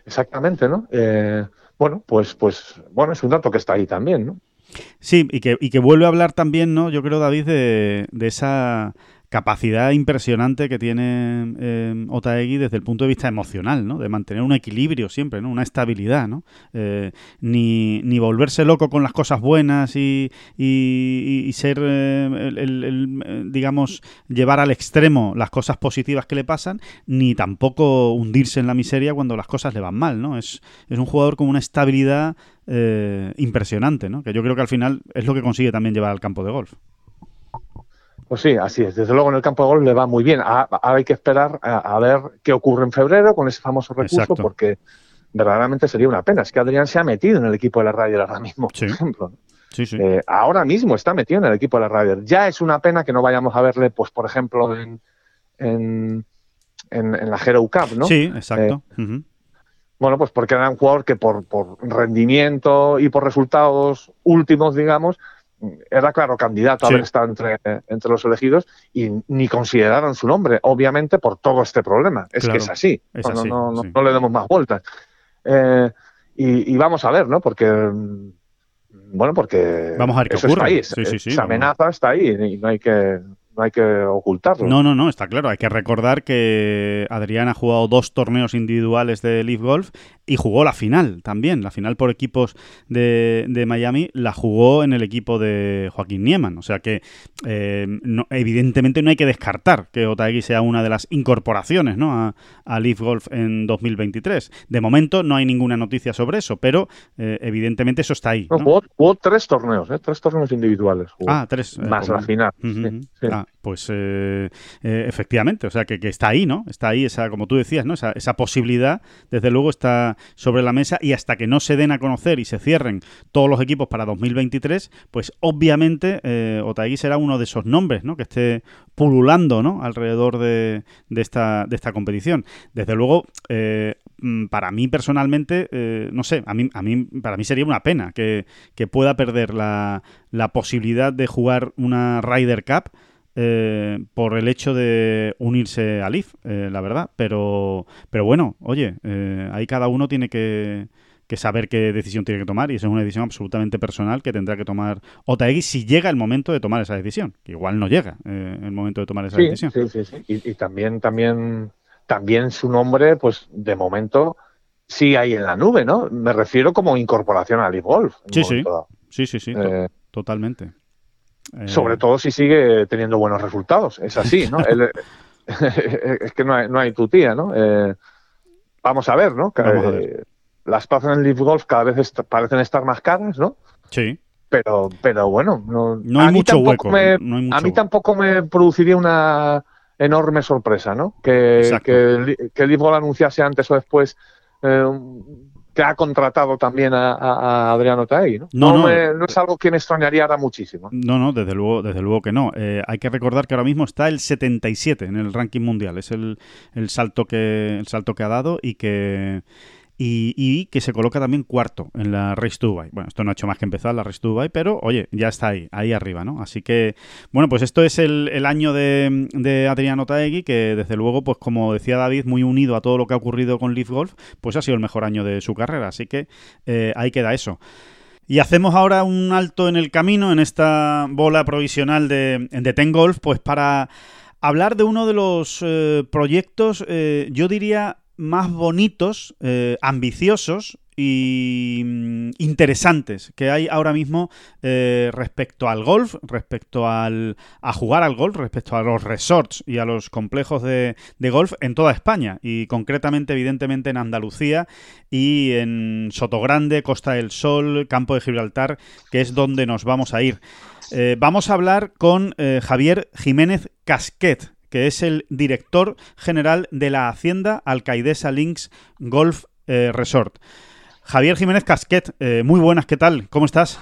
Exactamente, ¿no? Eh, bueno, pues pues bueno es un dato que está ahí también, ¿no? Sí, y que, y que vuelve a hablar también, ¿no? Yo creo, David, de, de esa capacidad impresionante que tiene eh, Otaegui desde el punto de vista emocional, ¿no? De mantener un equilibrio siempre, ¿no? Una estabilidad, ¿no? Eh, ni, ni, volverse loco con las cosas buenas y, y, ser, eh, el, digamos, llevar al extremo las cosas positivas que le pasan, ni tampoco hundirse en la miseria cuando las cosas le van mal, ¿no? Es, es un jugador con una estabilidad impresionante, ¿no? Que yo creo que al final es lo que consigue también llevar al campo de golf. Pues sí, así es. Desde luego en el campo de golf le va muy bien. Ahora hay que esperar a, ver qué ocurre en febrero con ese famoso recurso, porque verdaderamente sería una pena. Es que Adrián se ha metido en el equipo de la Ryder ahora mismo, por ejemplo. Sí, sí. Eh, ahora mismo está metido en el equipo de la Ryder. Ya es una pena que no vayamos a verle, pues por ejemplo, en, en, la Hero Cup, ¿no? Sí, exacto. Eh, bueno, pues porque era un jugador que por, por rendimiento y por resultados últimos, digamos, era claro candidato a haber estado entre, entre los elegidos y ni consideraron su nombre, obviamente por todo este problema. Es que es así, no, no, le demos más vueltas. Eh, y, vamos a ver, ¿no? Porque, bueno, porque vamos a ver qué eso ocurre. Está ahí, esa amenaza está ahí y no hay que no hay que ocultarlo. No, no, no, está claro. Hay que recordar que Adrián ha jugado dos torneos individuales de Leaf Golf y jugó la final también. La final por equipos de, Miami la jugó en el equipo de Joaquín Nieman. O sea que eh, evidentemente no hay que descartar que Otaegui sea una de las incorporaciones ¿no? a, a, Leaf Golf en 2023. De momento no hay ninguna noticia sobre eso, pero eh, evidentemente eso está ahí. jugó, tres torneos, ¿eh? tres torneos individuales. ah, tres. Más la final. Ah, pues eh, eh, efectivamente, o sea que, está ahí, ¿no? Está ahí esa, como tú decías, ¿no? Esa, esa, posibilidad, desde luego, está sobre la mesa y hasta que no se den a conocer y se cierren todos los equipos para 2023, pues obviamente eh, será uno de esos nombres, ¿no? Que esté pululando, ¿no? Alrededor de, de, esta, de esta competición. Desde luego, eh, mm, para mí personalmente, no sé, a mí, a mí, para mí sería una pena que, que pueda perder la, la posibilidad de jugar una Ryder Cup eh, por el hecho de unirse a Leaf, eh, la verdad. Pero, pero bueno, oye, eh, ahí cada uno tiene que, saber qué decisión tiene que tomar y esa es una decisión absolutamente personal que tendrá que tomar Otaegui si llega el momento de tomar esa decisión, que igual no llega el momento de tomar esa decisión. Sí, sí, sí. Y, también, también, también su nombre, pues de momento sí hay en la nube, ¿no? Me refiero como incorporación a Leaf Golf. Sí, sí. sí, sí, sí, totalmente. Eh, Sobre todo si sigue teniendo buenos resultados. Es *laughs* así, ¿no? *laughs* es que no hay, no hay tu tía, ¿no? Eh, vamos a ver, ¿no? Las plazas en el Leaf Golf cada vez parecen estar más caras, ¿no? Sí. Pero, pero bueno, no, hay mucho hueco. a mí tampoco me produciría una enorme sorpresa, ¿no? Que, que, que el Leaf Golf anunciase antes o después eh, que ha contratado también a, Adriano Taegui, ¿no? No, es algo que me extrañaría ahora muchísimo. No, no, desde luego, desde luego que no. Eh, hay que recordar que ahora mismo está el 77 en el ranking mundial. Es el, el salto que el salto que ha dado y que y, que se coloca también cuarto en la Race to Dubai. Bueno, esto no ha hecho más que empezar la Race Dubai, pero oye, ya está ahí, ahí arriba, ¿no? Así que, bueno, pues esto es el, año de, de, Adriano Taegui, que desde luego, pues como decía David, muy unido a todo lo que ha ocurrido con Leaf Golf, pues ha sido el mejor año de su carrera. Así que eh, ahí queda eso. Y hacemos ahora un alto en el camino, en esta bola provisional de, de Ten Golf, pues para hablar de uno de los eh, proyectos, eh, yo diría, más bonitos, eh, ambiciosos y mm, interesantes que hay ahora mismo eh, respecto al golf, respecto al, a jugar al golf, respecto a los resorts y a los complejos de, de, golf en toda España y concretamente evidentemente en Andalucía y en Sotogrande, Costa del Sol, Campo de Gibraltar, que es donde nos vamos a ir. Eh, vamos a hablar con Javier Jiménez Casquet, que es el director general de la Hacienda Alcaidesa Links Golf eh, Resort. Javier Jiménez Casquet, eh, muy buenas, ¿qué tal? ¿Cómo estás?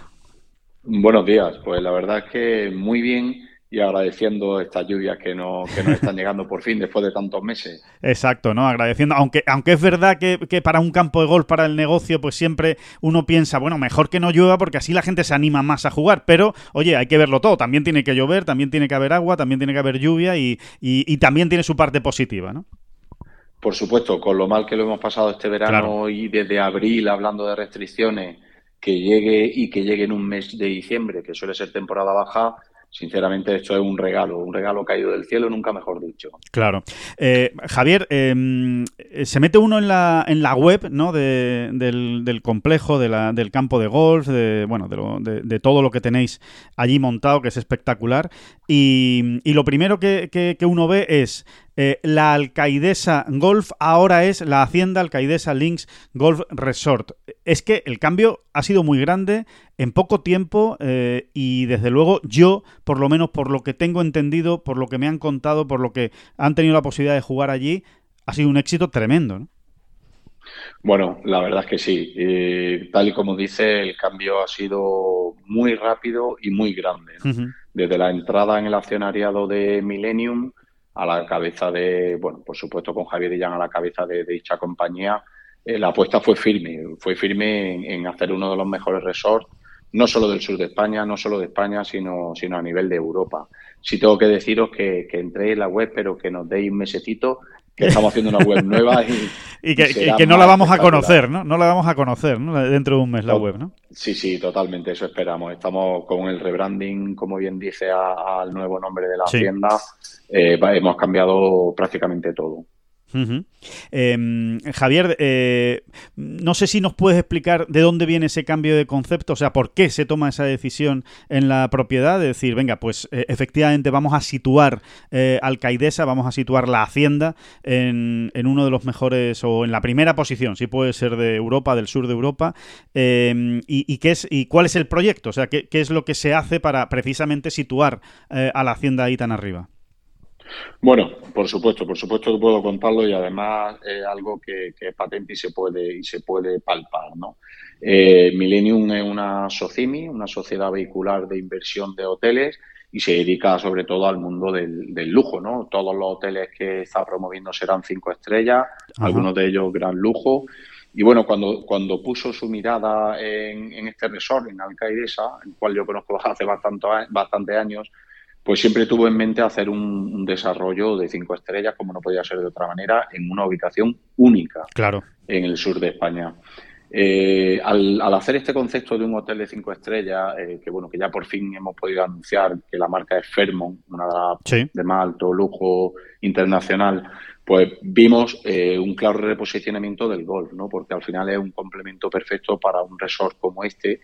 Buenos días, pues la verdad es que muy bien y agradeciendo estas lluvias que, no, que nos están llegando por fin después de tantos meses. Exacto, ¿no? Agradeciendo, aunque, aunque es verdad que, para un campo de golf, para el negocio, pues siempre uno piensa, bueno, mejor que no llueva porque así la gente se anima más a jugar, pero oye, hay que verlo todo, también tiene que llover, también tiene que haber agua, también tiene que haber lluvia y, y, también tiene su parte positiva, ¿no? Por supuesto, con lo mal que lo hemos pasado este verano y desde abril hablando de restricciones, que llegue y que llegue en un mes de diciembre, que suele ser temporada baja, sinceramente esto es un regalo, un regalo caído del cielo, nunca mejor dicho. Claro. Eh, Javier, em, se mete uno en la, en la web ¿no? del, del, complejo, de la, del campo de golf, de, bueno, de, de, todo lo que tenéis allí montado, que es espectacular, y, y lo primero que, que, que uno ve es eh, la Alcaidesa Golf ahora es la Hacienda Alcaidesa Links Golf Resort. Es que el cambio ha sido muy grande en poco tiempo eh, y desde luego yo, por lo menos por lo que tengo entendido, por lo que me han contado, por lo que han tenido la posibilidad de jugar allí, ha sido un éxito tremendo. ¿no? Bueno, la verdad es que sí. Eh, tal y como dice, el cambio ha sido muy rápido y muy grande. Desde la entrada en el accionariado de Millennium, a la cabeza de, bueno, por supuesto con Javier Illán a la cabeza de, dicha compañía, eh, la apuesta fue firme, fue firme en, hacer uno de los mejores resorts, no solo del sur de España, no solo de España, sino, sino a nivel de Europa. Sí tengo que deciros que, que entréis en la web, pero que nos deis un mesecito que estamos haciendo una web nueva y, *laughs* que, no la vamos a conocer, ¿no? No la vamos a conocer, ¿no? Dentro de un mes la web, ¿no? Sí, sí, totalmente, eso esperamos. Estamos con el rebranding, como bien dice, al nuevo nombre de la hacienda. Eh, hemos cambiado prácticamente todo. Em, Javier, eh, no sé si nos puedes explicar de dónde viene ese cambio de concepto, o sea, por qué se toma esa decisión en la propiedad de decir, venga, pues eh, efectivamente vamos a situar eh, Alcaidesa, vamos a situar la hacienda en, uno de los mejores o en la primera posición, si puede ser de Europa, del sur de Europa, em, y, qué es, y cuál es el proyecto, o sea, qué, qué, es lo que se hace para precisamente situar a la hacienda ahí tan arriba. Bueno, por supuesto, por supuesto que puedo contarlo y además es algo que, es patente y se puede y se puede palpar, ¿no? Eh, Millennium es una SOCIMI, una sociedad vehicular de inversión de hoteles y se dedica sobre todo al mundo del, lujo, ¿no? Todos los hoteles que está promoviendo serán cinco estrellas, algunos de ellos gran lujo. Y bueno, cuando, cuando puso su mirada en, este resort, en Alcaidesa, el cual yo conozco *laughs* hace bastante, bastante años, pues siempre tuvo en mente hacer un, desarrollo de cinco estrellas, como no podía ser de otra manera, en una ubicación única claro. en el sur de España. Eh, al, hacer este concepto de un hotel de cinco estrellas, eh, que bueno, que ya por fin hemos podido anunciar que la marca es Fairmont, una de más alto lujo internacional, pues vimos eh, un claro reposicionamiento del golf, ¿no? Porque al final es un complemento perfecto para un resort como este,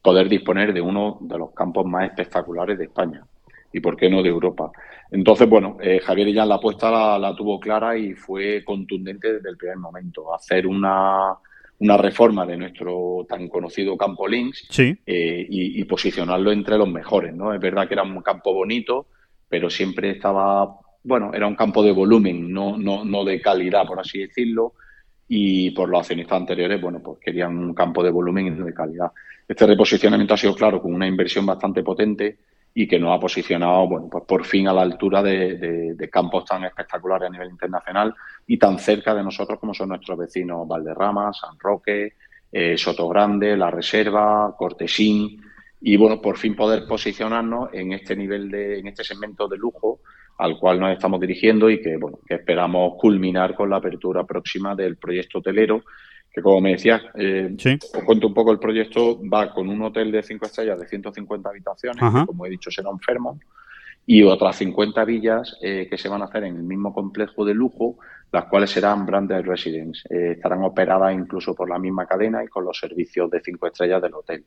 poder disponer de uno de los campos más espectaculares de España y por qué no de Europa. Entonces, bueno, eh, Javier ya la apuesta la, tuvo clara y fue contundente desde el primer momento. Hacer una, una reforma de nuestro tan conocido campo Links sí. Eh, y, posicionarlo entre los mejores. ¿no? Es verdad que era un campo bonito, pero siempre estaba, bueno, era un campo de volumen, no, no, no de calidad, por así decirlo. Y por los accionistas anteriores, bueno, pues querían un campo de volumen y de calidad. Este reposicionamiento ha sido, claro, con una inversión bastante potente y que nos ha posicionado, bueno, pues por fin a la altura de, campos tan espectaculares a nivel internacional y tan cerca de nosotros como son nuestros vecinos Valderrama, San Roque, eh, Soto Grande, La Reserva, Cortesín y bueno, por fin poder posicionarnos en este nivel de, en este segmento de lujo al cual nos estamos dirigiendo y que bueno, que esperamos culminar con la apertura próxima del proyecto hotelero que como me decías, eh, os cuento un poco el proyecto, va con un hotel de 5 estrellas de 150 habitaciones, que como he dicho será un fermo, y otras 50 villas eh, que se van a hacer en el mismo complejo de lujo, las cuales serán branded residence. Eh, estarán operadas incluso por la misma cadena y con los servicios de 5 estrellas del hotel.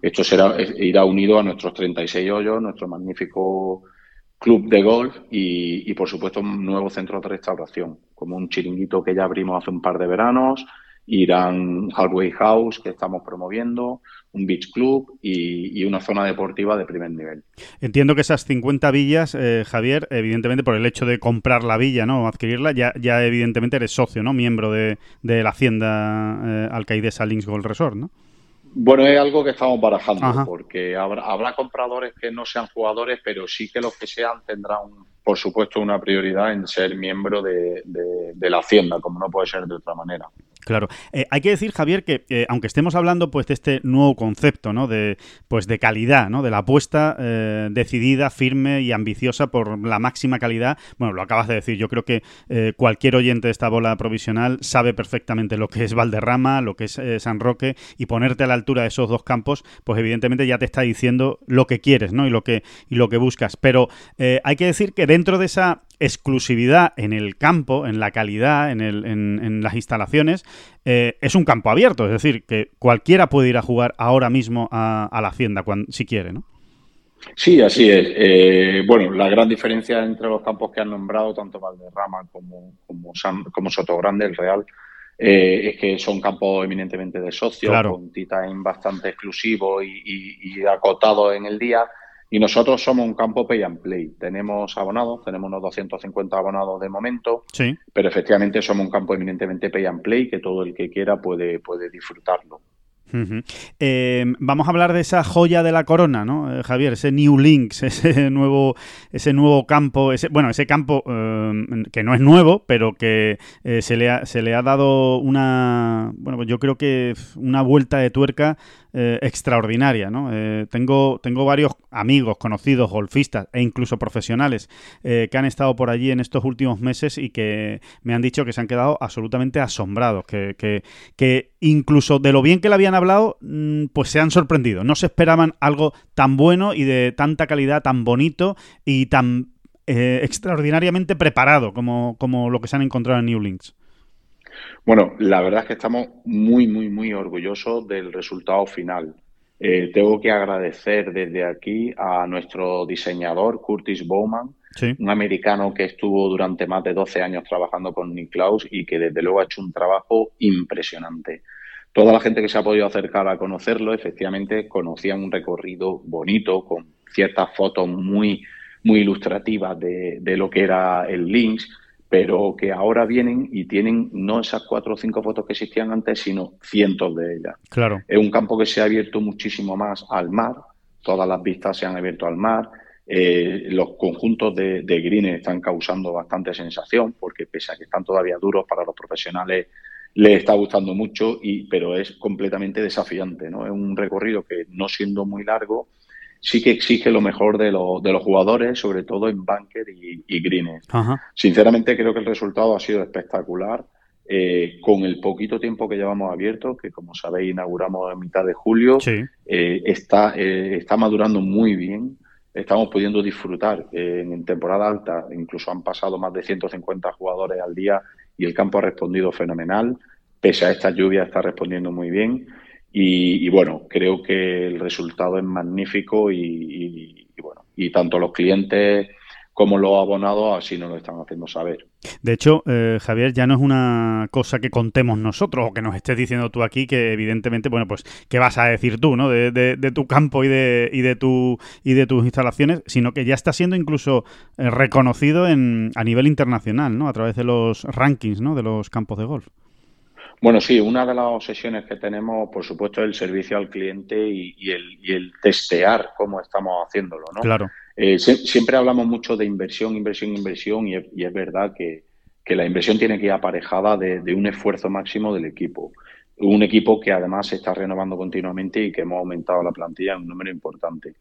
Esto será, irá unido a nuestros 36 hoyos, nuestro magnífico club de golf y, por supuesto, un nuevo centro de restauración, como un chiringuito que ya abrimos hace un par de veranos, irán Halfway House, que estamos promoviendo, un beach club y, una zona deportiva de primer nivel. Entiendo que esas 50 villas, eh, Javier, evidentemente por el hecho de comprar la villa, ¿no? Adquirirla, ya, ya evidentemente eres socio, ¿no? Miembro de, la hacienda eh, alcaidesa Links Gold Resort, ¿no? Bueno, es algo que estamos barajando, porque habrá, habrá compradores que no sean jugadores, pero sí que los que sean tendrán, por supuesto, una prioridad en ser miembro de la hacienda, como no puede ser de otra manera. Claro. Eh, hay que decir, Javier, que eh, aunque estemos hablando pues de este nuevo concepto, ¿no? De, pues de calidad, ¿no? De la apuesta eh, decidida, firme y ambiciosa por la máxima calidad. Bueno, lo acabas de decir. Yo creo que cualquier oyente de esta bola provisional sabe perfectamente lo que es Valderrama, lo que es San Roque y ponerte a la altura de esos dos campos, pues evidentemente ya te está diciendo lo que quieres, ¿no? Y lo que y lo que buscas. Pero hay que decir que dentro de esa exclusividad en el campo, en la calidad, en, el, en, las instalaciones, eh, es un campo abierto. Es decir, que cualquiera puede ir a jugar ahora mismo a, la Hacienda cuando, si quiere, ¿no? Sí, así es. Eh, bueno, la gran diferencia entre los campos que han nombrado, tanto Valderrama como, como, como Soto Grande, el Real, eh, es que son campos eminentemente de socios, con tea time bastante exclusivo y, y, y acotado en el día y nosotros somos un campo pay and play. Tenemos abonados, tenemos unos 250 abonados de momento, sí. pero efectivamente somos un campo eminentemente pay and play que todo el que quiera puede, puede disfrutarlo. Eh, vamos a hablar de esa joya de la corona, ¿no, eh, Javier? Ese New Links, *laughs* ese nuevo, ese nuevo campo, ese, bueno, ese campo eh, que no es nuevo, pero que se, le ha, se le ha dado una, bueno, pues yo creo que una vuelta de tuerca eh, extraordinaria. ¿no? Eh, tengo, tengo varios amigos, conocidos, golfistas e incluso profesionales eh, que han estado por allí en estos últimos meses y que me han dicho que se han quedado absolutamente asombrados, que, que, incluso de lo bien que le habían hablado, mm, pues se han sorprendido. No se esperaban algo tan bueno y de tanta calidad, tan bonito y tan extraordinariamente preparado como, como lo que se han encontrado en New Links. Bueno, la verdad es que estamos muy, muy, muy orgullosos del resultado final. Eh, tengo que agradecer desde aquí a nuestro diseñador, Curtis Bowman, un americano que estuvo durante más de 12 años trabajando con Niklaus y que desde luego ha hecho un trabajo impresionante. Toda la gente que se ha podido acercar a conocerlo, efectivamente, conocía un recorrido bonito, con ciertas fotos muy, muy ilustrativas de, de lo que era el Lynx, pero que ahora vienen y tienen no esas cuatro o cinco fotos que existían antes, sino cientos de ellas. Claro. Es un campo que se ha abierto muchísimo más al mar, todas las vistas se han abierto al mar, eh, los conjuntos de, de greens están causando bastante sensación, porque pese a que están todavía duros para los profesionales, les está gustando mucho, y, pero es completamente desafiante. ¿no? Es un recorrido que, no siendo muy largo, sí que exige lo mejor de, de los jugadores, sobre todo en bunker y, y. Sinceramente creo que el resultado ha sido espectacular. Eh, con el poquito tiempo que llevamos abierto, que como sabéis inauguramos en mitad de julio, eh, está, eh, está madurando muy bien. Estamos pudiendo disfrutar en temporada alta, incluso han pasado más de 150 jugadores al día y el campo ha respondido fenomenal. Pese a esta lluvia está respondiendo muy bien. Y, bueno, creo que el resultado es magnífico y, bueno, y tanto los clientes como los abonados así nos lo están haciendo saber. De hecho, eh, Javier, ya no es una cosa que contemos nosotros o que nos estés diciendo tú aquí, que evidentemente, bueno, pues, ¿qué vas a decir tú, no? De, de, tu campo y de, y de tu y de tus instalaciones, sino que ya está siendo incluso eh, reconocido en, a nivel internacional, ¿no? A través de los rankings, ¿no? De los campos de golf. Bueno, sí, una de las obsesiones que tenemos, por supuesto, es el servicio al cliente y, el, testear cómo estamos haciéndolo, ¿no? Claro. Eh, siempre hablamos mucho de inversión, inversión, inversión y es, verdad que, la inversión tiene que ir aparejada de, un esfuerzo máximo del equipo. Un equipo que además se está renovando continuamente y que hemos aumentado la plantilla en un número importante.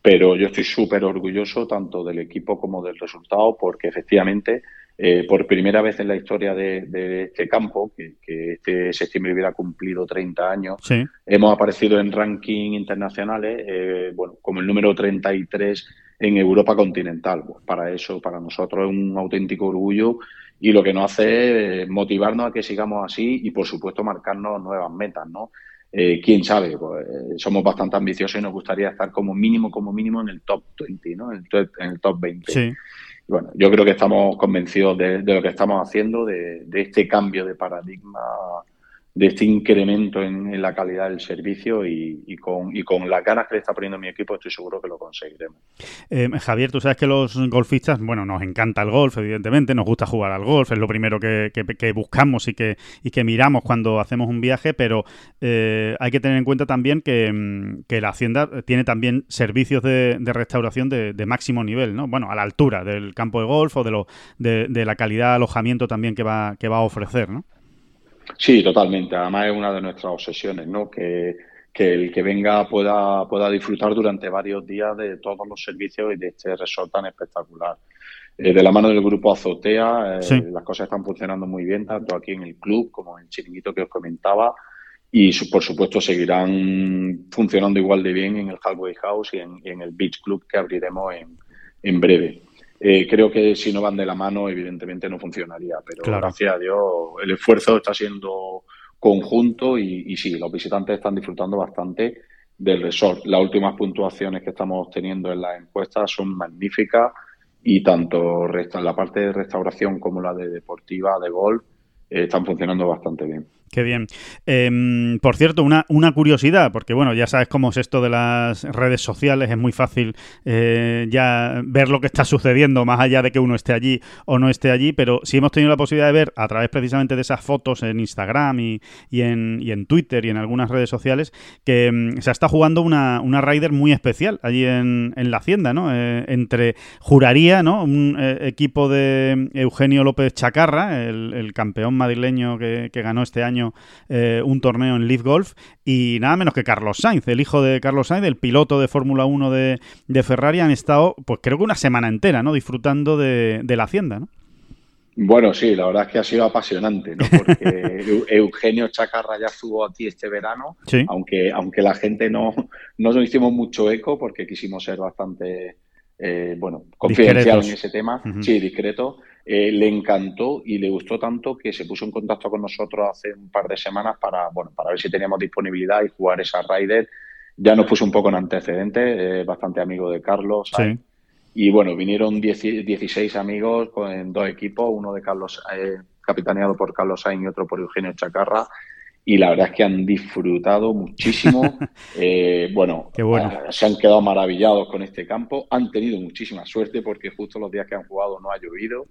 Pero yo estoy súper orgulloso tanto del equipo como del resultado porque efectivamente eh, por primera vez en la historia de, este campo, que, este septiembre hubiera cumplido 30 años, hemos aparecido en ranking internacionales, eh, bueno, como el número 33 en Europa continental. Pues para eso, para nosotros es un auténtico orgullo y lo que nos hace es motivarnos a que sigamos así y, por supuesto, marcarnos nuevas metas, ¿no? Eh, quién sabe, pues, somos bastante ambiciosos y nos gustaría estar como mínimo, como mínimo en el top 20, ¿no? En el, top, en el top 20. Sí bueno, yo creo que estamos convencidos de, lo que estamos haciendo, de, este cambio de paradigma, de este incremento en, la calidad del servicio y, con, y con las ganas que le está poniendo mi equipo estoy seguro que lo conseguiremos. Eh, Javier, tú sabes que los golfistas, bueno, nos encanta el golf, evidentemente, nos gusta jugar al golf, es lo primero que, buscamos y que, y que miramos cuando hacemos un viaje, pero eh, hay que tener en cuenta también que, la Hacienda tiene también servicios de, restauración de, máximo nivel, ¿no? Bueno, a la altura del campo de golf o de, lo, de, de la calidad de alojamiento también que va, que va a ofrecer, ¿no? Sí, totalmente. Además es una de nuestras obsesiones, ¿no? Que, el que venga pueda, pueda disfrutar durante varios días de todos los servicios y de este resort tan espectacular. Eh, de la mano del grupo Azotea, eh, las cosas están funcionando muy bien, tanto aquí en el club como en el chiringuito que os comentaba. Y por supuesto seguirán funcionando igual de bien en el Halfway House y en, el Beach Club que abriremos en, en breve. Eh, creo que si no van de la mano, evidentemente no funcionaría, pero gracias a Dios el esfuerzo está siendo conjunto y, y, sí, los visitantes están disfrutando bastante del resort. Las últimas puntuaciones que estamos teniendo en las encuestas son magníficas y tanto la parte de restauración como la de deportiva, de golf, están funcionando bastante bien. Qué bien. Em, por cierto, una, una, curiosidad, porque bueno, ya sabes cómo es esto de las redes sociales, es muy fácil eh, ya ver lo que está sucediendo, más allá de que uno esté allí o no esté allí, pero sí hemos tenido la posibilidad de ver a través precisamente de esas fotos en Instagram y, en, y en, Twitter y en algunas redes sociales, que em, se está jugando una, una Rider muy especial allí en, la Hacienda, ¿no? Eh, entre, juraría, ¿no? Un eh, equipo de Eugenio López Chacarra, el, campeón madrileño que ganó este año eh, un torneo en Leaf Golf y nada menos que Carlos Sainz, el hijo de Carlos Sainz, el piloto de Fórmula 1 de, Ferrari, han estado, pues creo que una semana entera, ¿no? Disfrutando de, la hacienda, ¿no? Bueno, sí, la verdad es que ha sido apasionante, ¿no? Porque *laughs* Eugenio Chacarra ya estuvo aquí este verano, aunque, aunque la gente no, no nos hicimos mucho eco porque quisimos ser bastante, eh, bueno, confidencial en ese tema, sí, discreto. Eh, le encantó y le gustó tanto que se puso en contacto con nosotros hace un par de semanas para, bueno, para ver si teníamos disponibilidad y jugar esa Rider. Ya nos puso un poco en antecedentes, bastante amigo de Carlos. Y bueno, vinieron 16 amigos con dos equipos, uno de Carlos, eh, capitaneado por Carlos Sainz y otro por Eugenio Chacarra y la verdad es que han disfrutado muchísimo. *laughs* Eh, bueno, ah, se han quedado maravillados con este campo, han tenido muchísima suerte porque justo los días que han jugado no ha llovido.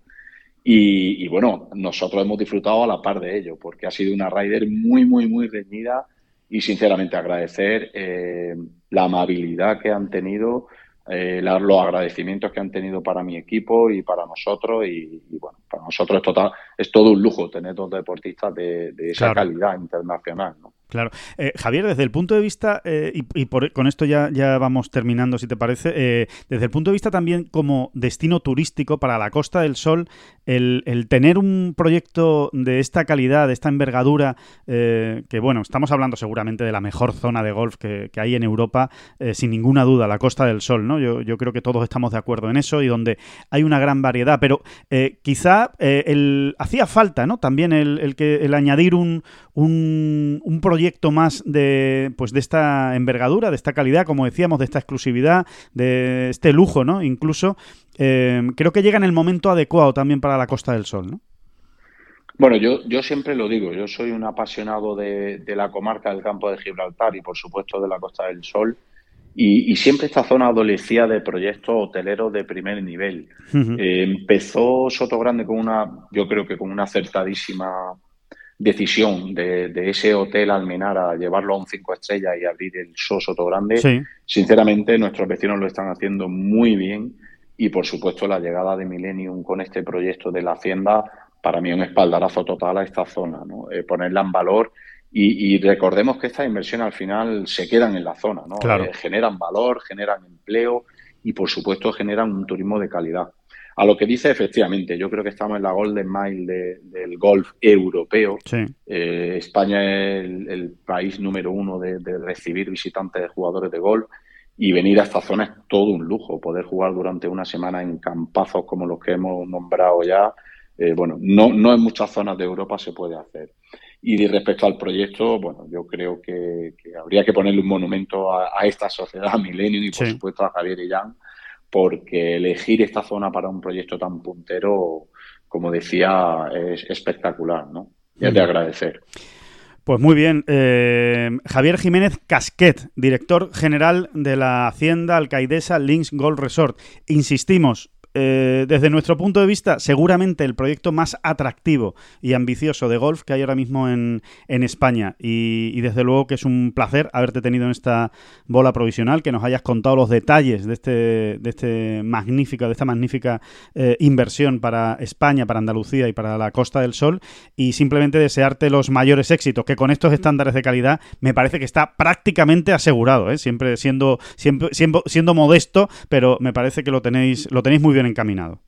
Y, bueno, nosotros hemos disfrutado a la par de ello porque ha sido una Rider muy, muy, muy reñida y sinceramente agradecer eh, la amabilidad que han tenido, eh, los agradecimientos que han tenido para mi equipo y para nosotros y, bueno, para nosotros es, total, es todo un lujo tener dos deportistas de, esa calidad internacional. ¿no? Claro. Eh, Javier, desde el punto de vista, eh, y, con esto ya, ya vamos terminando, si te parece, eh, desde el punto de vista también como destino turístico para la Costa del Sol, el, tener un proyecto de esta calidad, de esta envergadura, que bueno, estamos hablando seguramente de la mejor zona de golf que, hay en Europa, sin ninguna duda, la Costa del Sol, ¿no? Yo, creo que todos estamos de acuerdo en eso y donde hay una gran variedad, pero quizá el, hacía falta, ¿no? También el, que, el añadir un proyecto proyecto más de, pues de esta envergadura, de esta calidad, como decíamos, de esta exclusividad, de este lujo, ¿no? Incluso, eh, creo que llega en el momento adecuado también para la Costa del Sol, ¿no? Bueno, yo, yo siempre lo digo, yo soy un apasionado de, la comarca del campo de Gibraltar y por supuesto de la Costa del Sol. Y, siempre esta zona adolecía de proyectos hoteleros de primer nivel. Eh, empezó Soto Grande con una, yo creo que con una acertadísima decisión de, ese hotel Almenara llevarlo a un cinco estrellas y abrir el Soto Grande, sinceramente nuestros vecinos lo están haciendo muy bien y por supuesto la llegada de Millennium con este proyecto de la Hacienda para mí es un espaldarazo total a esta zona, ¿no? Eh, ponerla en valor y, recordemos que estas inversiones al final se quedan en la zona, ¿no? Eh, generan valor, generan empleo y por supuesto generan un turismo de calidad. A lo que dice, efectivamente, yo creo que estamos en la Golden Mile del golf europeo. Eh, España es el, país número uno de, recibir visitantes de jugadores de golf y venir a esta zona es todo un lujo. Poder jugar durante una semana en campazos como los que hemos nombrado ya, eh, bueno, no, no en muchas zonas de Europa se puede hacer. Y respecto al proyecto, bueno, yo creo que, habría que ponerle un monumento a, esta sociedad Millennium y por supuesto a Javier y Jan porque elegir esta zona para un proyecto tan puntero, como decía, es espectacular, ¿no? Y es de agradecer. Pues muy bien. Eh, Javier Jiménez Casquet, director general de la Hacienda Alcaidesa Links Gold Resort. Insistimos, eh, desde nuestro punto de vista, seguramente el proyecto más atractivo y ambicioso de golf que hay ahora mismo en, España. Y, desde luego que es un placer haberte tenido en esta bola provisional, que nos hayas contado los detalles de este, de este magnífica, de esta magnífica eh, inversión para España, para Andalucía y para la Costa del Sol. Y simplemente desearte los mayores éxitos, que con estos estándares de calidad me parece que está prácticamente asegurado, ¿eh? siempre siendo, siempre, siendo, siendo modesto, pero me parece que lo tenéis, lo tenéis muy bien encaminado.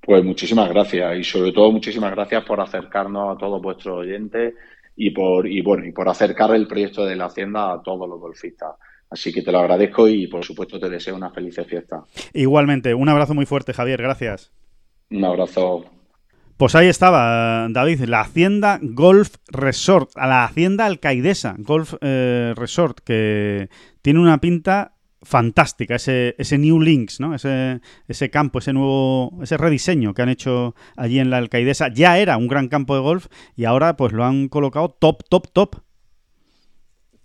Pues muchísimas gracias y sobre todo muchísimas gracias por acercarnos a todos vuestros oyentes y por y bueno y por acercar el proyecto de la hacienda a todos los golfistas. Así que te lo agradezco y por supuesto te deseo una feliz fiesta. Igualmente, un abrazo muy fuerte, Javier, gracias. Un abrazo. Pues ahí estaba, David, la Hacienda Golf Resort, a la Hacienda Alcaidesa Golf eh, Resort, que tiene una pinta fantástica, ese, ese New Links, ¿no? Ese, ese campo, ese nuevo, ese rediseño que han hecho allí en la Alcaidesa. Ya era un gran campo de golf y ahora pues lo han colocado top, top, top.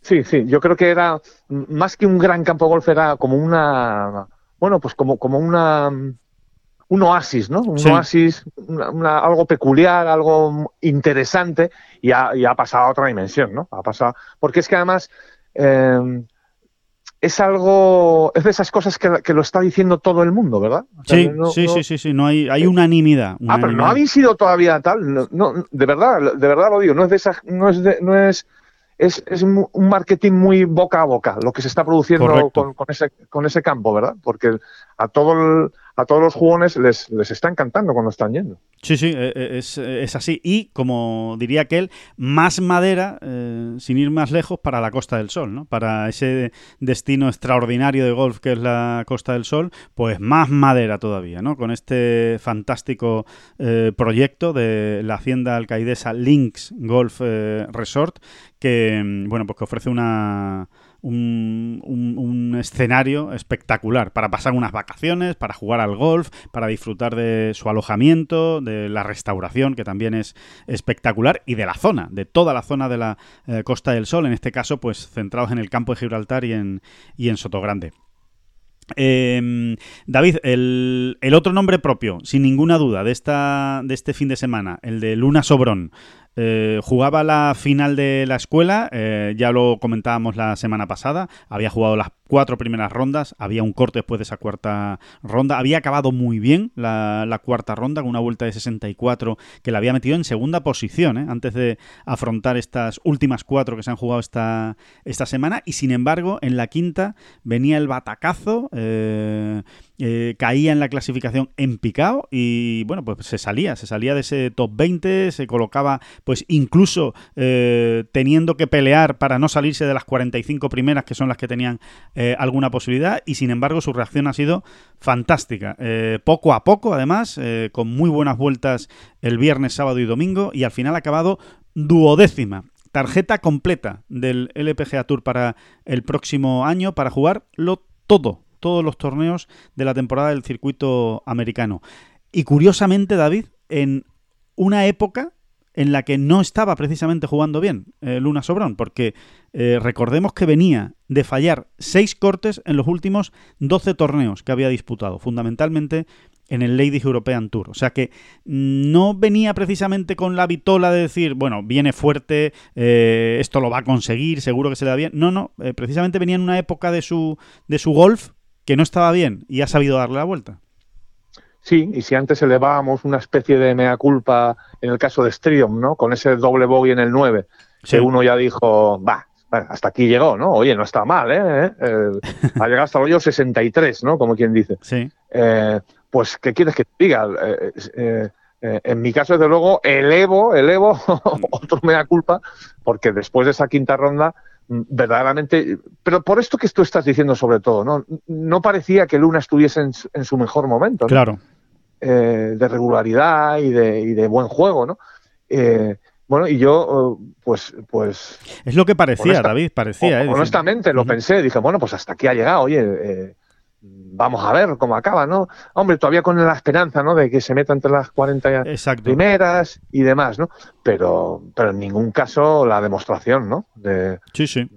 Sí, sí, yo creo que era más que un gran campo de golf, era como una, bueno, pues como, como una, un oasis, ¿no? Un oasis, algo peculiar, algo interesante y ha, ha, pasado a otra dimensión, ¿no? Ha pasado, porque es que además eh, es algo, es de esas cosas que, lo está diciendo todo el mundo, ¿verdad? sí, sí, sí, sí, sí, no hay, hay unanimidad, Ah, pero no habéis sido todavía tal, no, de verdad, de verdad lo digo, no es de esas, no es no es, es, es un marketing muy boca a boca lo que se está produciendo con, con, ese, con ese campo, ¿verdad? Porque a todo el, a todos los jugones les, les está encantando cuando están yendo. Sí, sí, eh, eh, es, es así. Y, como diría aquel, más madera, eh, sin ir más lejos, para la Costa del Sol, ¿no? Para ese destino extraordinario de golf que es la Costa del Sol, pues más madera todavía, ¿no? Con este fantástico proyecto de la hacienda alcaidesa Links Golf Resort, que, mm, bueno, pues que ofrece una un, escenario espectacular para pasar unas vacaciones, para jugar al golf, para disfrutar de su alojamiento, de la restauración, que también es espectacular, y de la zona, de toda la zona de la eh, Costa del Sol, en este caso, pues centrados en el campo de Gibraltar y en, y en Sotogrande. Em, David, el, el, otro nombre propio, sin ninguna duda, de, esta, de este fin de semana, el de Luna Sobrón, eh, jugaba la final de la escuela, eh, ya lo comentábamos la semana pasada, había jugado las cuatro primeras rondas, había un corte después de esa cuarta ronda, había acabado muy bien la, cuarta ronda con una vuelta de 64 que la había metido en segunda posición ¿eh? antes de afrontar estas últimas cuatro que se han jugado esta, esta semana y sin embargo en la quinta venía el batacazo, eh, eh, caía en la clasificación en picado y bueno pues se salía, se salía de ese top 20, se colocaba pues incluso teniendo que pelear para no salirse de las 45 primeras que son las que tenían eh, alguna posibilidad y sin embargo su reacción ha sido fantástica. Eh, poco a poco, además, eh, con muy buenas vueltas el viernes, sábado y domingo y al final ha acabado duodécima. Tarjeta completa del LPGA Tour para el próximo año para jugarlo todo, todos los torneos de la temporada del circuito americano. Y curiosamente, David, en una época en la que no estaba precisamente jugando bien Luna Sobrón, porque eh, recordemos que venía de fallar seis cortes en los últimos 12 torneos que había disputado, fundamentalmente en el Ladies European Tour. O sea que no venía precisamente con la vitola de decir, bueno, viene fuerte, eh, esto lo va a conseguir, seguro que se le da bien. No, no, precisamente venía en una época de su, de su golf que no estaba bien y ha sabido darle la vuelta. Sí, y si antes elevábamos una especie de mea culpa en el caso de Strium, ¿no? Con ese doble bogey en el 9, que uno ya dijo, va, hasta aquí llegó, ¿no? Oye, no está mal, ¿eh? eh *laughs* ha llegado hasta el hoyo 63, ¿no? Como quien dice. Sí. Eh, pues, ¿qué quieres que te diga? Eh, en mi caso, desde luego, elevo, elevo *laughs* otro mea culpa, porque después de esa quinta ronda, mm, verdaderamente, pero por esto que tú estás diciendo sobre todo, ¿no? No parecía que Luna estuviese en, en su mejor momento. ¿no? Claro. Eh, de regularidad y de, y de, buen juego, ¿no? Eh, bueno, y yo, pues, pues... Es lo que parecía, David, parecía. ¿eh? Honestamente, lo pensé, dije, bueno, pues hasta aquí ha llegado, oye, vamos a ver cómo acaba, ¿no? Hombre, todavía con la esperanza, ¿no? De que se meta entre las 40 primeras y demás, ¿no? Pero, pero en ningún caso la demostración, ¿no? De, sí, sí.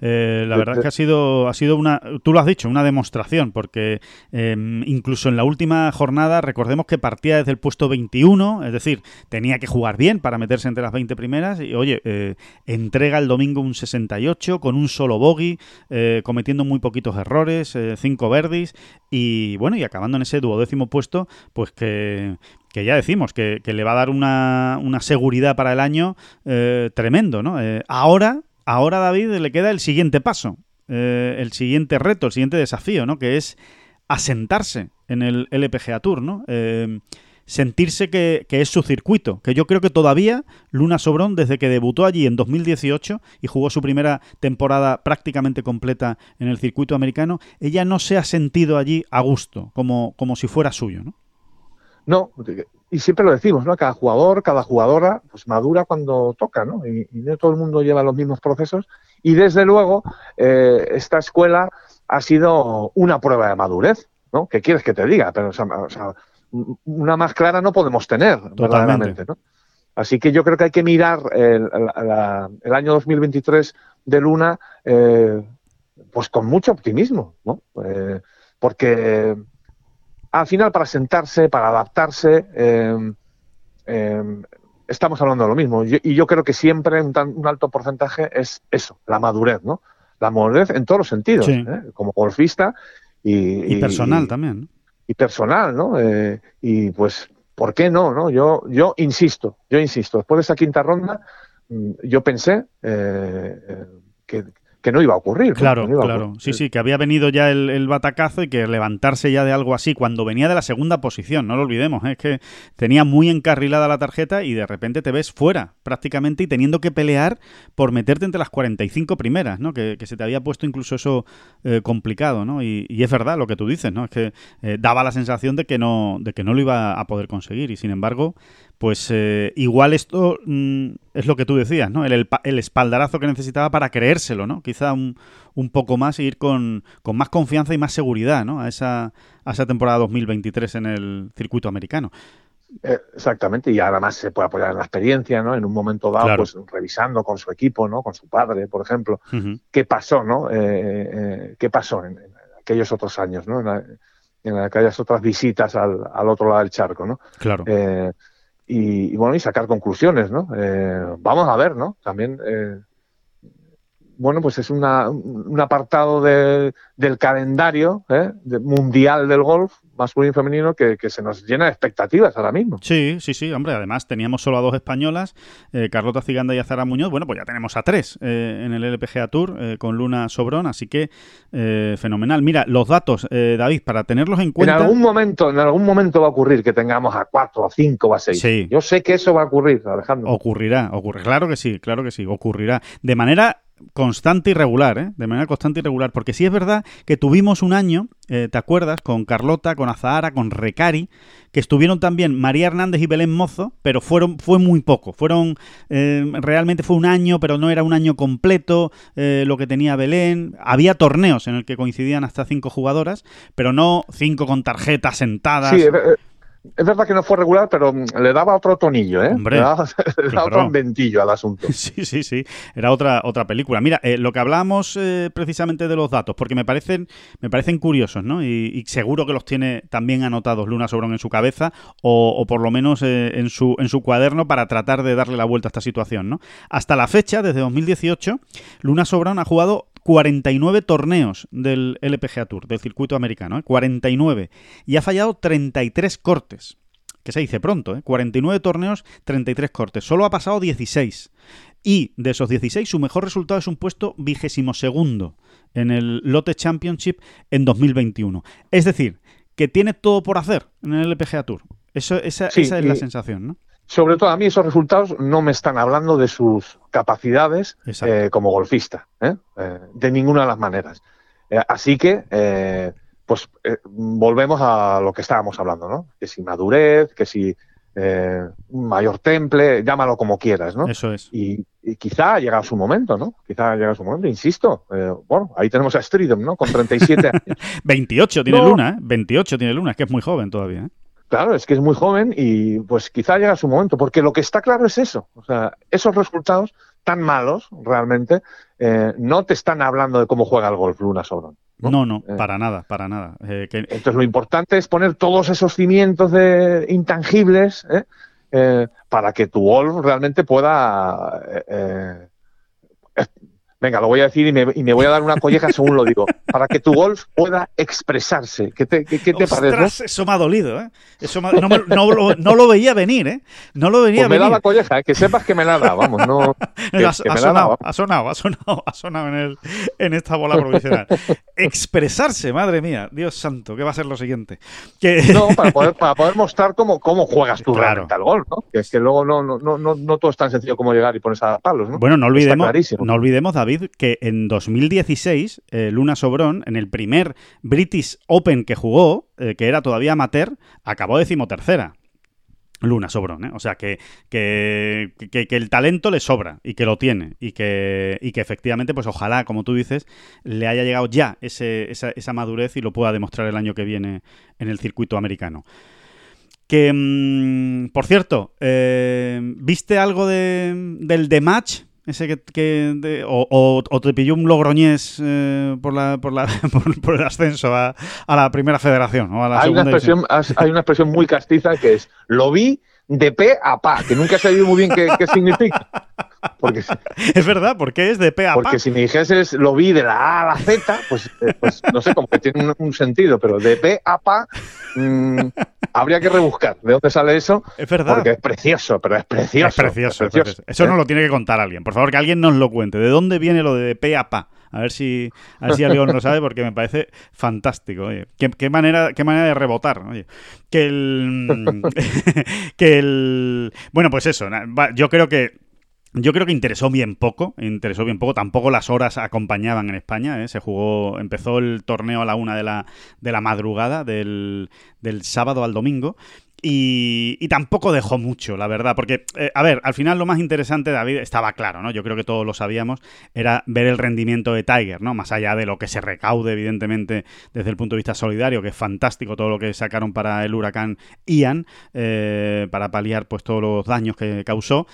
Eh, la verdad es que ha sido, ha sido una, tú lo has dicho, una demostración, porque em, incluso en la última jornada, recordemos que partía desde el puesto 21, es decir, tenía que jugar bien para meterse entre las 20 primeras, y oye, eh, entrega el domingo un 68 con un solo bogey, eh, cometiendo muy poquitos errores, cinco verdis, y bueno, y acabando en ese duodécimo puesto, pues que que ya decimos que, que, le va a dar una, una seguridad para el año tremendo, ¿no? ahora ahora David le queda el siguiente paso, eh, el siguiente reto, el siguiente desafío, ¿no? Que es asentarse en el LPGA Tour, ¿no? Eh, sentirse que, es su circuito, que yo creo que todavía Luna Sobrón, desde que debutó allí en 2018 y jugó su primera temporada prácticamente completa en el circuito americano, ella no se ha sentido allí a gusto, como, como si fuera suyo, ¿no? No, y siempre lo decimos, ¿no? Cada jugador, cada jugadora, pues madura cuando toca, ¿no? Y, no todo el mundo lleva los mismos procesos. Y desde luego, eh, esta escuela ha sido una prueba de madurez, ¿no? ¿Qué quieres que te diga? Pero, o sea, una más clara no podemos tener, verdaderamente, ¿no? Así que yo creo que hay que mirar el, año 2023 de Luna eh, pues con mucho optimismo, ¿no? Eh, porque al final para sentarse, para adaptarse, em, em, estamos hablando de lo mismo. y yo creo que siempre un, un, alto porcentaje es eso, la madurez, ¿no? La madurez en todos los sentidos, ¿eh? como golfista y, y personal también. Y personal, ¿no? Eh, y pues, ¿por qué no? no? Yo, yo insisto, yo insisto. Después de esa quinta ronda, mm, yo pensé eh, que que no iba a ocurrir. Claro, claro. Sí, sí, que había venido ya el, batacazo y que levantarse ya de algo así cuando venía de la segunda posición, no lo olvidemos, ¿eh? es que tenía muy encarrilada la tarjeta y de repente te ves fuera prácticamente y teniendo que pelear por meterte entre las 45 primeras, ¿no? Que, se te había puesto incluso eso eh, complicado, ¿no? Y, es verdad lo que tú dices, ¿no? Es que eh, daba la sensación de que no, de que no lo iba a poder conseguir y sin embargo pues eh, igual esto mm, es lo que tú decías, ¿no? El, el, espaldarazo que necesitaba para creérselo, ¿no? Quizá un, un poco más e ir con, con, más confianza y más seguridad, ¿no? A esa, a esa temporada 2023 en el circuito americano. Eh, exactamente, y además se puede apoyar en la experiencia, ¿no? En un momento dado, pues revisando con su equipo, ¿no? Con su padre, por ejemplo, qué pasó, ¿no? Eh, ¿Qué pasó en, aquellos otros años, ¿no? En, aquellas otras visitas al, al, otro lado del charco, ¿no? Claro y, bueno, y sacar conclusiones, ¿no? Eh, vamos a ver, ¿no? También, eh, bueno, pues es una, un apartado de, del calendario ¿eh? mundial del golf masculino y femenino que, se nos llena de expectativas ahora mismo. Sí, sí, sí, hombre, además teníamos solo a dos españolas, eh, Carlota Ciganda y Azara Muñoz, bueno, pues ya tenemos a tres eh, en el LPGA Tour eh, con Luna Sobrón, así que fenomenal. Mira, los datos, David, para tenerlos en cuenta... En algún momento, en algún momento va a ocurrir que tengamos a cuatro, a cinco, a seis. Sí. Yo sé que eso va a ocurrir, Alejandro. Ocurrirá, ocurre, claro que sí, claro que sí, ocurrirá. De manera constante y regular, ¿eh? de manera constante y regular, porque sí es verdad que tuvimos un año, eh, ¿te acuerdas? Con Carlota, con Azahara, con Recari, que estuvieron también María Hernández y Belén Mozo, pero fueron fue muy poco, fueron eh, realmente fue un año, pero no era un año completo eh, lo que tenía Belén. Había torneos en el que coincidían hasta cinco jugadoras, pero no cinco con tarjetas sentadas. Sí, es verdad que no fue regular, pero mm, le daba otro tonillo, ¿eh? le daba, *laughs* otro ambientillo al asunto. *laughs* Sí, sí, sí. Era otra, otra película. Mira, eh, lo que hablamos eh, precisamente de los datos, porque me parecen, me parecen curiosos, ¿no? Y, seguro que los tiene también anotados Luna Sobrón en su cabeza, o, por lo menos eh, en, su, en su cuaderno para tratar de darle la vuelta a esta situación, ¿no? Hasta la fecha, desde 2018, Luna Sobrón ha jugado 49 torneos del LPGA Tour, del circuito americano, 49. ¿eh? Y ha fallado 33 cortes. Que se dice pronto, ¿eh? 49 torneos, 33 cortes. Solo ha pasado 16. Y de esos 16, su mejor resultado es un puesto vigésimo segundo en el Lotte Championship en 2021. Es decir, que tiene todo por hacer en el LPGA Tour. Eso, esa, esa es la sensación, ¿no? Sobre todo a mí esos resultados no me están hablando de sus capacidades eh, como golfista, ¿eh? Eh, de ninguna de las maneras. así que, pues volvemos a lo que estábamos hablando, ¿no? Que si madurez, que si mayor temple, llámalo como quieras, ¿no? Eso es. Y, quizá ha llegado su momento, ¿no? Quizá ha llegado su momento, insisto. bueno, ahí tenemos a Stridham, ¿no? Con 37 *laughs* años. 28 tiene Luna, ¿eh? 28 tiene Luna, es que es muy joven todavía, ¿eh? Claro, es que es muy joven y pues quizá llega su momento, porque lo que está claro es eso. O sea, esos resultados tan malos realmente eh, no te están hablando de cómo juega el golf Luna Sobrón. No, no, eh. para nada, para nada. Eh, entonces lo importante es poner todos esos cimientos de intangibles para que tu golf realmente pueda Venga, lo voy a decir y me, voy a dar una colleja según lo digo. Para que tu golf pueda expresarse. ¿Qué te, qué, te parece? Eso me ha dolido, ¿eh? Eso no, no, lo, veía venir, ¿eh? No lo veía pues venir. me da la colleja, ¿eh? que sepas que me la da, vamos. No, *laughs* ha, sonado, ha, sonado, ha sonado, ha sonado, en, el, en esta bola provisional. Expresarse, madre mía, Dios santo, ¿qué va a ser lo siguiente? No, *laughs* para poder, para poder mostrar cómo, cómo juegas tú realmente al golf, ¿no? Que es que luego no, no, no, no, todo es tan sencillo como llegar y ponerse a palos, ¿no? Bueno, no olvidemos, no olvidemos, David, que en 2016 eh, Luna Sobrón, en el primer British Open que jugó, eh, que era todavía amateur, acabó decimotercera. Luna Sobrón, ¿eh? O sea, que, que, que, el talento le sobra y que lo tiene y que, y que efectivamente, pues ojalá, como tú dices, le haya llegado ya ese, esa, esa, madurez y lo pueda demostrar el año que viene en el circuito americano. Que, mm, por cierto, ¿viste algo de, del The Match? Ese que, o, te pilló un logroñés eh, por, la, por, la, *laughs* por, el ascenso a, la primera federación o a la hay, una expresión, hay una expresión muy castiza que es lo vi de P a pa, que nunca he sabido muy bien qué, qué significa. Porque, *laughs* es verdad, porque es de P a pa. Porque si me dijeses lo vi de la A a la Z, pues, eh, pues no sé, como que tiene un, sentido, pero de P a pa mm, habría que rebuscar de dónde sale eso. Es verdad. Porque es precioso, pero es precioso. Es precioso. Eso no lo tiene que contar alguien. Por favor, que alguien nos lo cuente. ¿De dónde viene lo de P a pa? A ver si, a ver si alguien lo sabe porque me parece fantástico. ¿Qué, manera, qué manera de rebotar. Que el, *laughs* que el... Bueno, pues eso. Yo creo que yo creo que interesó bien poco, interesó bien poco. Tampoco las horas acompañaban en España. ¿eh? Se jugó, empezó el torneo a la una de la, de la madrugada del, del sábado al domingo. Y, tampoco dejó mucho, la verdad, porque, eh, a ver, al final lo más interesante, David, estaba claro, ¿no? Yo creo que todos lo sabíamos, era ver el rendimiento de Tiger, ¿no? Más allá de lo que se recaude, evidentemente, desde el punto de vista solidario, que es fantástico todo lo que sacaron para el huracán Ian, eh, para paliar, pues, todos los daños que causó.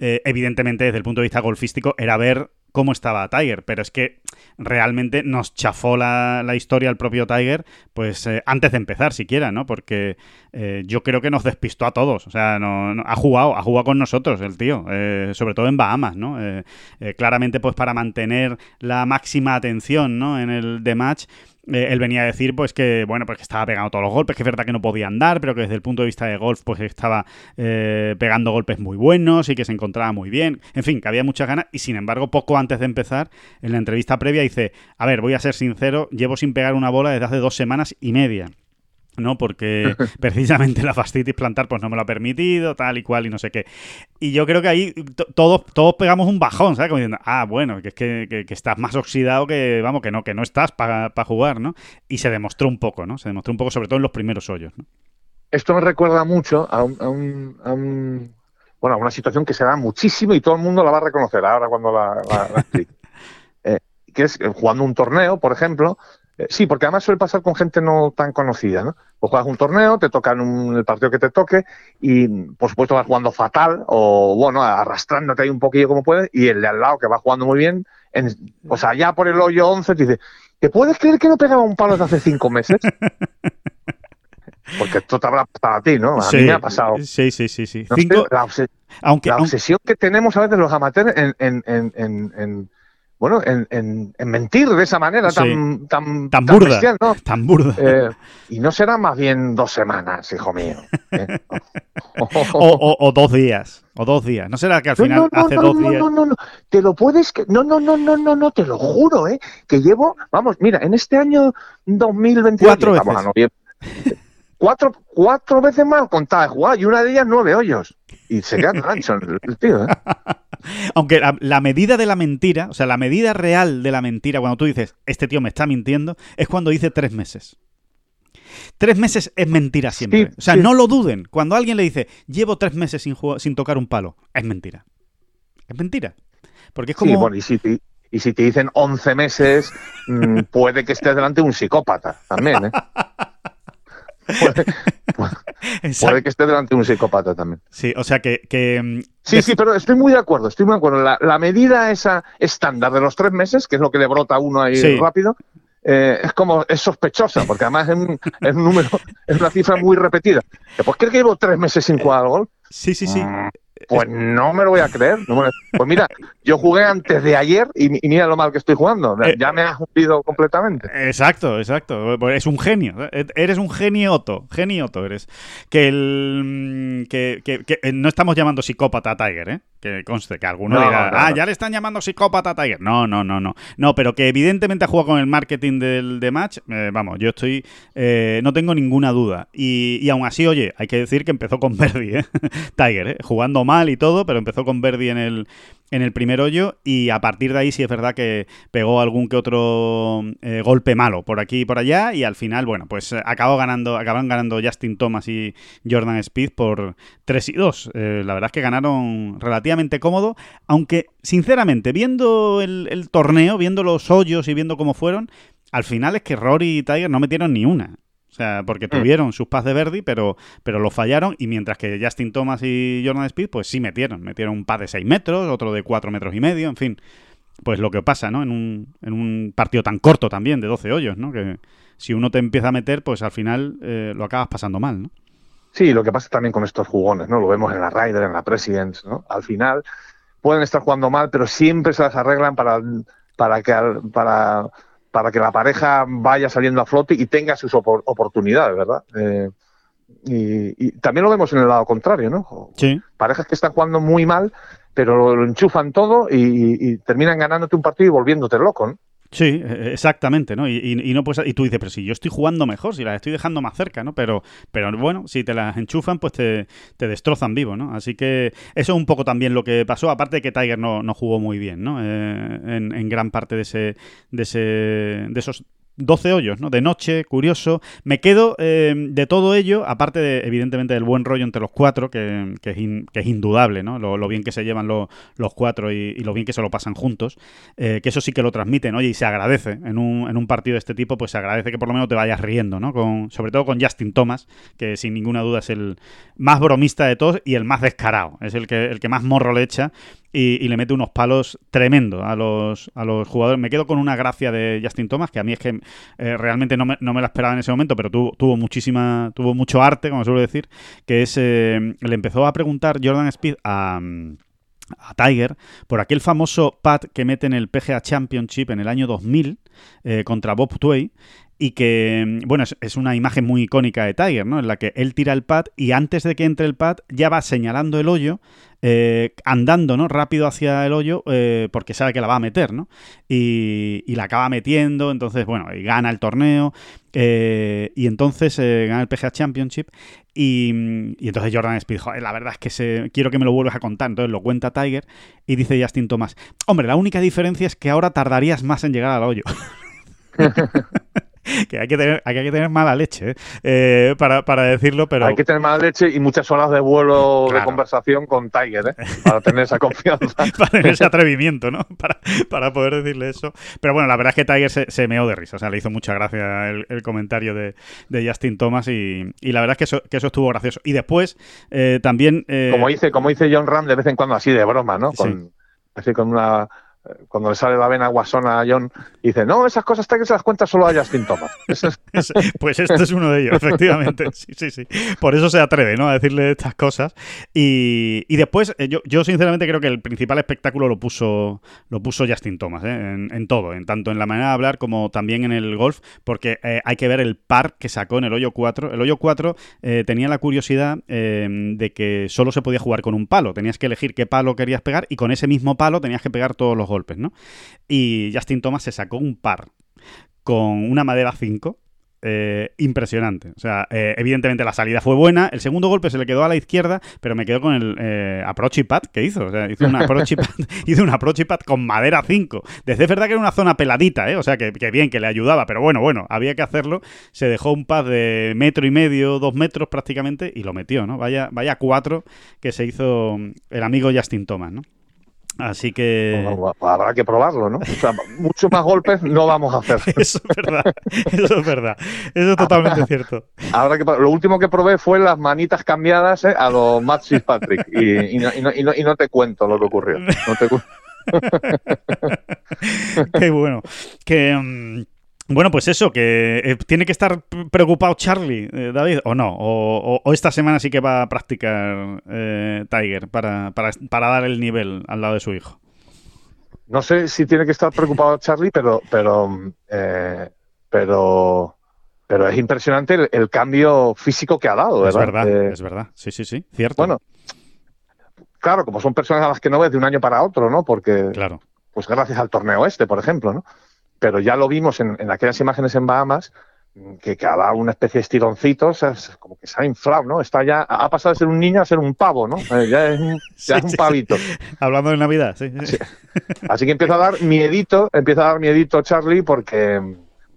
Eh, evidentemente, desde el punto de vista golfístico, era ver cómo estaba Tiger, pero es que realmente nos chafó la, historia el propio Tiger, pues eh, antes de empezar siquiera, ¿no? Porque eh, yo creo que nos despistó a todos, o sea, no, ha jugado, ha jugado con nosotros el tío, eh, sobre todo en Bahamas, ¿no? claramente pues para mantener la máxima atención, ¿no? En el de match él venía a decir pues que bueno pues estaba pegando todos los golpes que es verdad que no podía andar pero que desde el punto de vista de golf pues estaba pegando golpes muy buenos y que se encontraba muy bien en fin que había muchas ganas y sin embargo poco antes de empezar en la entrevista previa dice a ver voy a ser sincero llevo sin pegar una bola desde hace dos semanas y media ¿no? Porque *laughs* precisamente la fascitis plantar pues no me lo ha permitido, tal y cual y no sé qué. Y yo creo que ahí todos, todos pegamos un bajón, ¿sabes? Como diciendo, ah, bueno, que es que, estás más oxidado que, vamos, que no, que no estás para jugar, ¿no? Y se demostró un poco, ¿no? Se demostró un poco, sobre todo en los primeros hoyos, ¿no? Esto me recuerda mucho a un, bueno, a una situación que se da muchísimo y todo el mundo la va a reconocer ahora cuando la, la, *laughs* que es eh, jugando un torneo, por ejemplo, eh, sí, porque además suele pasar con gente no tan conocida, ¿no? O juegas un torneo, te toca en el partido que te toque y, por supuesto, vas jugando fatal o, bueno, arrastrándote ahí un poquillo como puedes y el de al lado que va jugando muy bien, o sea, ya por el hoyo 11 te dice, ¿te puedes creer que no pegaba un palo desde hace cinco meses? *laughs* Porque esto te habrá pasado a ti, ¿no? A mí me ha pasado. Sí, sí, sí, sí. la, Aunque, obsesión que tenemos a veces los amateurs en bueno, en, en, en, mentir de esa manera tan, tan, tan, burda. ¿no? Tan burda. Eh, y no será más bien dos semanas, hijo mío. ¿eh? *laughs* o, o, dos días. O dos días. ¿No será que al final no, no, hace no, dos días? No, no, no, Te lo puedes. Que... No, no, no, no, no, no, te lo juro, ¿eh? Que llevo. Vamos, mira, en este año 2021. Cuatro veces. cuatro, cuatro veces más contada de jugar y una de ellas nueve hoyos. Y se queda *laughs* gancho el tío, ¿eh? Aunque la, medida de la mentira, o sea, la medida real de la mentira, cuando tú dices, este tío me está mintiendo, es cuando dice tres meses. Tres meses es mentira siempre. o sea, no lo duden. Cuando alguien le dice, llevo tres meses sin, sin tocar un palo, es mentira. Es mentira. Porque es como... Sí, bueno, y si te, y si te dicen once meses, mm, puede que estés delante de un psicópata también, ¿eh? *laughs* *laughs* Puede, que esté delante de un psicópata también. Sí, o sea que... Mm, sí, sí, pero estoy muy de acuerdo, estoy muy de acuerdo. La, medida esa estándar de los tres meses, que es lo que le brota a uno ahí rápido, eh, es como, es sospechosa, porque además es un, número, es una cifra muy repetida. ¿Pues crees que llevo tres meses sin jugar al gol? Sí, sí, sí. Mm. Pues no me lo voy a creer. Pues mira, yo jugué antes de ayer y, mira lo mal que estoy jugando. Eh, ya me has hundido completamente. Exacto, exacto. Pues es un genio. E-, eres un genioto. Genioto eres. Que el. Que, que, que no estamos llamando psicópata a Tiger, ¿eh? Que conste, que alguno dirá, ah, ya le están llamando psicópata a Tiger. No, no, no, no. No, pero que evidentemente ha jugado con el marketing del de match, eh, vamos, yo estoy, eh, no tengo ninguna duda. Y, y, aún así, oye, hay que decir que empezó con Verdi, ¿eh? *laughs* Tiger, ¿eh? Jugando mal y todo, pero empezó con Verdi en el, en el primer hoyo y a partir de ahí sí es verdad que pegó algún que otro eh, golpe malo por aquí y por allá y al final, bueno, pues eh, acabó ganando, acabaron ganando Justin Thomas y Jordan Speed por 3 y 2. Eh, la verdad es que ganaron relativamente cómodo, aunque sinceramente, viendo el, el torneo, viendo los hoyos y viendo cómo fueron, al final es que Rory y Tiger no metieron ni una. O sea, porque mm. tuvieron sus pas de Verdi, pero, pero lo fallaron. Y mientras que Justin Thomas y Jordan Speed, pues sí metieron. Metieron un pas de 6 metros, otro de 4 metros y medio, en fin. Pues lo que pasa, ¿no? En un, en un partido tan corto también, de 12 hoyos, ¿no? Que si uno te empieza a meter, pues al final eh, lo acabas pasando mal, ¿no? Sí, lo que pasa también con estos jugones, ¿no? Lo vemos en la Ryder, en la Presidents, ¿no? Al final pueden estar jugando mal, pero siempre se las arreglan para, para que para para que la pareja vaya saliendo a flote y tenga sus oportunidades, ¿verdad? Eh, y, también lo vemos en el lado contrario, ¿no? Sí. Parejas que están jugando muy mal, pero lo, enchufan todo y, y, terminan ganándote un partido y volviéndote loco, ¿no? Sí, e, exactamente, ¿no? Y, no pues y tú dices, pero si yo estoy jugando mejor, si las estoy dejando más cerca, ¿no? Pero, pero bueno, si te las enchufan, pues te, destrozan vivo, ¿no? Así que eso es un poco también lo que pasó, aparte de que Tiger no, no jugó muy bien, ¿no? Eh, en, en, gran parte de ese, de ese, de esos 12 hoyos, ¿no? De noche, curioso. Me quedo eh, de todo ello, aparte de, evidentemente, del buen rollo entre los cuatro, que, que, es, indudable, ¿no? Lo, bien que se llevan los cuatro y, lo bien que se lo pasan juntos. Eh, que eso sí que lo transmiten, oye, y se agradece. En un, en un partido de este tipo, pues se agradece que por lo menos te vayas riendo, ¿no? Con, sobre todo con Justin Thomas, que sin ninguna duda es el más bromista de todos y el más descarado. Es el que, el que más morro le echa y, le mete unos palos tremendos a los, a los jugadores. Me quedo con una gracia de Justin Thomas, que a mí es que eh, realmente no me, no me, la esperaba en ese momento, pero tuvo, tuvo muchísima, tuvo mucho arte, como suelo decir, que es, eh, le empezó a preguntar Jordan Speed a a Tiger por aquel famoso pad que mete en el PGA Championship en el año 2000 eh, contra Bob Tway y que, bueno, es, una imagen muy icónica de Tiger, ¿no? En la que él tira el pad y antes de que entre el pad ya va señalando el hoyo, eh, andando, ¿no? Rápido hacia el hoyo eh, porque sabe que la va a meter, ¿no? Y, la acaba metiendo, entonces, bueno, y gana el torneo eh, y entonces gana el PGA Championship y, entonces Jordan Speed, la verdad es que se, quiero que me lo vuelvas a contar, entonces lo cuenta Tiger y dice Justin Thomas, hombre, la única diferencia es que ahora tardarías más en llegar al hoyo. *laughs* *laughs* que hay que tener, hay que tener mala leche eh, para, para, decirlo, pero... Hay que tener mala leche y muchas horas de vuelo de conversación con Tiger, ¿eh? *laughs* para tener esa confianza. *laughs* para tener ese atrevimiento, ¿no? Para, para, poder decirle eso. Pero bueno, la verdad es que Tiger se, se meó de risa, o sea, le hizo mucha gracia el, comentario de, de, Justin Thomas y, y, la verdad es que eso, que eso estuvo gracioso. Y después eh, también... como, dice, como dice John Ram de vez en cuando así de broma, ¿no? Con, Así con una cuando le sale la vena guasona a John, dice, no, esas cosas que se las cuenta solo a Justin Thomas. *laughs* pues este es uno de ellos, efectivamente. *laughs* Sí, sí, sí. Por eso se atreve, ¿no? A decirle estas cosas. Y, y después, eh, yo, yo sinceramente creo que el principal espectáculo lo puso, lo puso Justin Thomas, ¿eh? en, todo, en tanto en la manera de hablar como también en el golf, porque eh, hay que ver el par que sacó en el hoyo 4. El hoyo 4 tenía la curiosidad de que solo se podía jugar con un palo. Tenías que elegir qué palo querías pegar y con ese mismo palo tenías que pegar todos los golpes, ¿no? Y Justin Thomas se sacó un par con una madera 5 eh, impresionante. O sea, eh, evidentemente la salida fue buena. El segundo golpe se le quedó a la izquierda, pero me quedó con el eh, approach y pad que hizo. O sea, hizo un approach y pad, *laughs* *laughs* hizo un approach y pad con madera 5. Desde es verdad que era una zona peladita, ¿eh? O sea, que, bien, que le ayudaba, pero bueno, bueno, había que hacerlo. Se dejó un pad de metro y medio, dos metros prácticamente, y lo metió, ¿no? Vaya, vaya cuatro que se hizo el amigo Justin Thomas, ¿no? Así que. habrá que probarlo, ¿no? O sea, muchos más golpes no vamos a hacer. *laughs* Eso es verdad. Eso es verdad. Eso es totalmente cierto. Habrá que, lo último que probé fue las manitas cambiadas ¿eh? a los Matt Patrick. Y, no, y, no, y, no, te cuento lo que ocurrió. No te *laughs* Qué bueno. Que. Mm, bueno, pues eso, que eh, tiene que estar preocupado Charlie, eh, David, o no, o, esta semana sí que va a practicar eh, Tiger para, dar el nivel al lado de su hijo. No sé si tiene que estar preocupado Charlie, pero, pero, pero, pero es impresionante el, cambio físico que ha dado, ¿verdad? Es verdad, es verdad, sí, sí, sí, cierto. Bueno, claro, como son personas a las que no ves de un año para otro, ¿no? Porque, claro. pues gracias al torneo este, por ejemplo, ¿no? Pero ya lo vimos en, aquellas imágenes en Bahamas, que, que ha dado una especie de estironcitos, es como que se ha inflado, ¿no? Está ya, ha pasado de ser un niño a ser un pavo, ¿no? Eh, ya es un, *laughs* ya es un Sí, sí, pavito. sí. Hablando de Navidad, sí. sí. Así que empieza a dar miedito, empieza a dar miedito Charlie porque,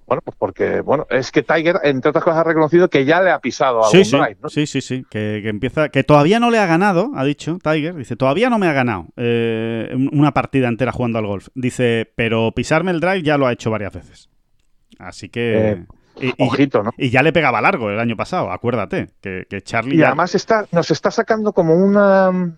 bueno, pues porque, bueno, es que Tiger, entre otras cosas, ha reconocido que ya le ha pisado a Sí, sí, drive, ¿no? sí, sí, sí, que, que empieza, que todavía no le ha ganado, ha dicho Tiger, dice, todavía no me ha ganado eh, un- una partida entera jugando al golf. Dice, pero pisarme el drive ya lo ha hecho varias veces. Así que... Eh, y, y- Ojito, ¿no? y ya le pegaba largo el año pasado, acuérdate, que, que Charlie Y ya- además está, nos está sacando como una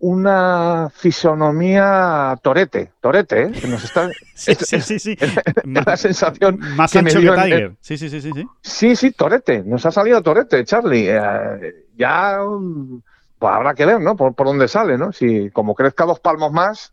una fisonomía torete, torete, ¿eh? Que Nos está, *laughs* Sí, sí, *laughs* sí, sí. la sensación Más que me ancho que dio en- Tiger. Sí, sí, sí, sí, sí. Sí, sí, Torete, nos ha salido Torete, Charlie. Eh, ya mm, pues habrá que ver, ¿no? Por, por dónde sale, ¿no? Si como crezca dos palmos más,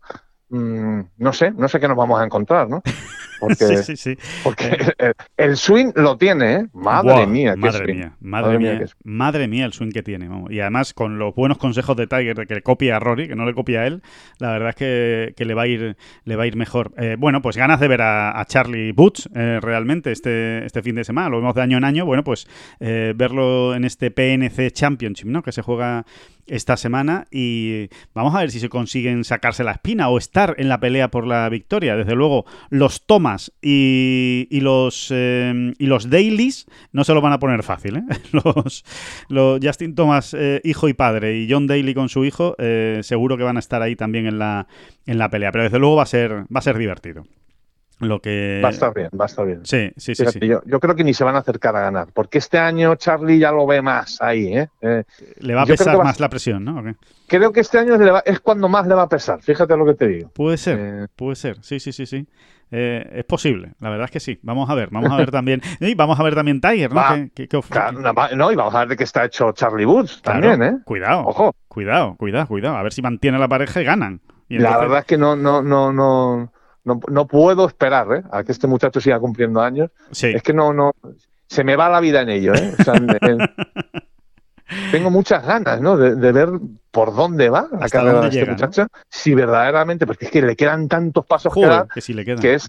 mm, no sé, no sé qué nos vamos a encontrar, ¿no? *laughs* Porque, Sí, sí, sí. porque *laughs* el, el swing lo tiene, ¿eh? Madre mía, qué madre swing. mía, madre, mía, madre mía el swing que tiene. vamos. Y además con los buenos consejos de Tiger de que le copie a Rory, que no le copia a él, la verdad es que, que le va a ir le va a ir mejor. Eh, bueno, pues ganas de ver a, a Charlie Boots eh, realmente este, este fin de semana. Lo vemos de año en año. Bueno, pues eh, verlo en este PNC Championship, ¿no? Que se juega esta semana y vamos a ver si se consiguen sacarse la espina o estar en la pelea por la victoria. Desde luego, los Thomas y, y los eh, y los Dailies no se lo van a poner fácil. ¿eh? *laughs* Los, Justin Thomas, eh, hijo y padre, y John Daly con su hijo, seguro que van a estar ahí también en la, en la pelea. Pero desde luego va a ser, va a ser divertido. Lo que. Va a estar bien, va a estar bien. Sí, sí, sí. Fíjate, sí. Yo, yo creo que ni se van a acercar a ganar, porque este año Charlie ya lo ve más ahí, ¿eh? Eh, Le va a pesar va- más la presión, ¿no? Creo que este año es cuando más le va a pesar, fíjate lo que te digo. Puede ser. Eh, Puede ser, sí, sí, sí, sí. Eh, es posible, la verdad es que sí. Vamos a ver, vamos a ver también. *laughs* Y vamos a ver también Tiger, ¿no? Va. Claro, no, y vamos a ver de qué está hecho Charlie Woods Claro, también, ¿eh? Cuidado, Ojo. cuidado, cuidado, cuidado. A ver si mantiene la pareja y ganan. Y La verdad es que no, no, no, no, no, no puedo esperar ¿eh? a que este muchacho siga cumpliendo años. sí. Es que no, no, se me va la vida en ello, ¿eh? O sea, en- en- *laughs* tengo muchas ganas, ¿no? De, de ver por dónde va la carrera de este llega, ¿no? muchacho. Si verdaderamente, porque es que le quedan tantos pasos que Joder, dar que sí le queda. que es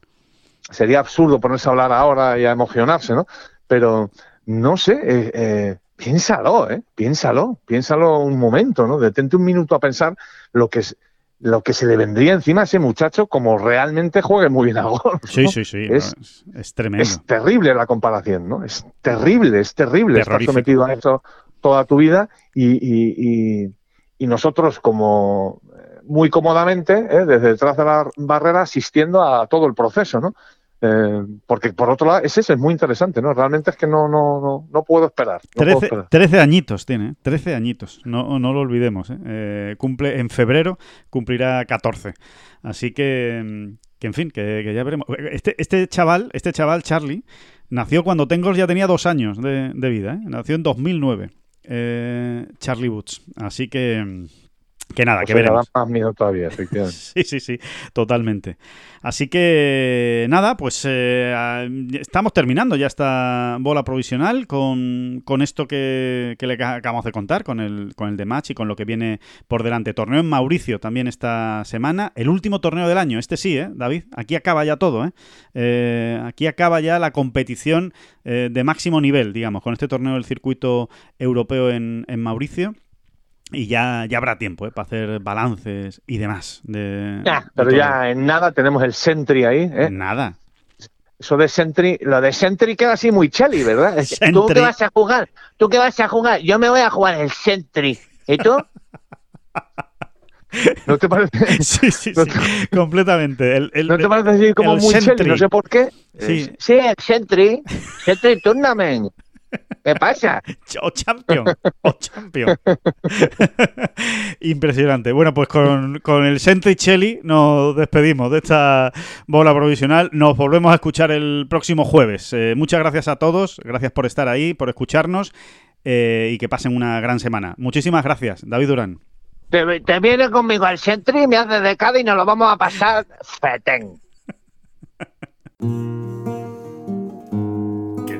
sería absurdo ponerse a hablar ahora y a emocionarse, ¿no? Pero no sé, eh, eh, piénsalo, ¿eh? Piénsalo, piénsalo un momento, ¿no? Detente un minuto a pensar lo que es, lo que se le vendría encima a ese muchacho como realmente juegue muy bien a golf. Sí, ¿no? sí, sí. Es- no, Es, tremendo. Es terrible la comparación, ¿no? Es terrible, es terrible estar sometido a eso toda tu vida y, y- y- y nosotros como eh, muy cómodamente, ¿eh? desde detrás de la barrera, asistiendo a todo el proceso, ¿no? Eh, porque por otro lado, es eso, es muy interesante, ¿no? Realmente es que no, no, no, no puedo esperar. no puedo 13, esperar. 13 añitos tiene, ¿eh? 13 añitos, no, no lo olvidemos. ¿eh? Eh, cumple en febrero, cumplirá 14. Así que, mm, que en fin, que, que ya veremos. Este, este chaval, este chaval Charlie, nació cuando Tengos ya tenía dos años de, de vida. ¿eh? Nació en 2009, eh, Charlie Woods. Así que, mm, que nada, O que sea, da veremos. más miedo todavía, efectivamente. *laughs* Sí, sí, sí, totalmente. Así que nada, pues eh, estamos terminando ya esta bola provisional con, con esto que, que le ca- acabamos de contar, con el, con el de match y con lo que viene por delante. Torneo en Mauricio también esta semana, el último torneo del año, este sí, ¿eh, David? Aquí acaba ya todo, ¿eh? Eh, aquí acaba ya la competición eh, de máximo nivel, digamos, con este torneo del circuito europeo en, en Mauricio. Y ya, ya habrá tiempo ¿eh? para hacer balances y demás. De, Ya, de pero todo. ya en nada tenemos el Sentry ahí, ¿eh? Nada. Eso de Sentry, lo de Sentry queda así muy cheli, ¿verdad? *laughs* ¿Tú qué vas a jugar? ¿Tú qué vas a jugar? Yo me voy a jugar el Sentry. ¿Y tú? *laughs* ¿No te parece? Sí, sí, No sí. *laughs* Completamente. El, el- ¿No te parece así como muy Sentry. cheli? No sé por qué. Sí. Sí, el Sentry. Sentry Tournament. ¿Qué pasa? *laughs* O champion. O champion. *laughs* Impresionante. Bueno, pues con, con el Sentry Chelly nos despedimos de esta bola provisional. Nos volvemos a escuchar el próximo jueves. Eh, muchas gracias a todos. Gracias por estar ahí, por escucharnos eh, y que pasen una gran semana. Muchísimas gracias, David Durán. Te, te viene conmigo al Sentry, me haces de cada y nos lo vamos a pasar fetén. *laughs*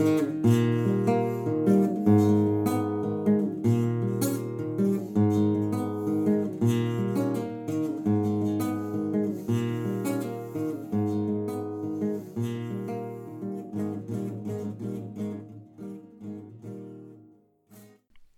Mm-hmm.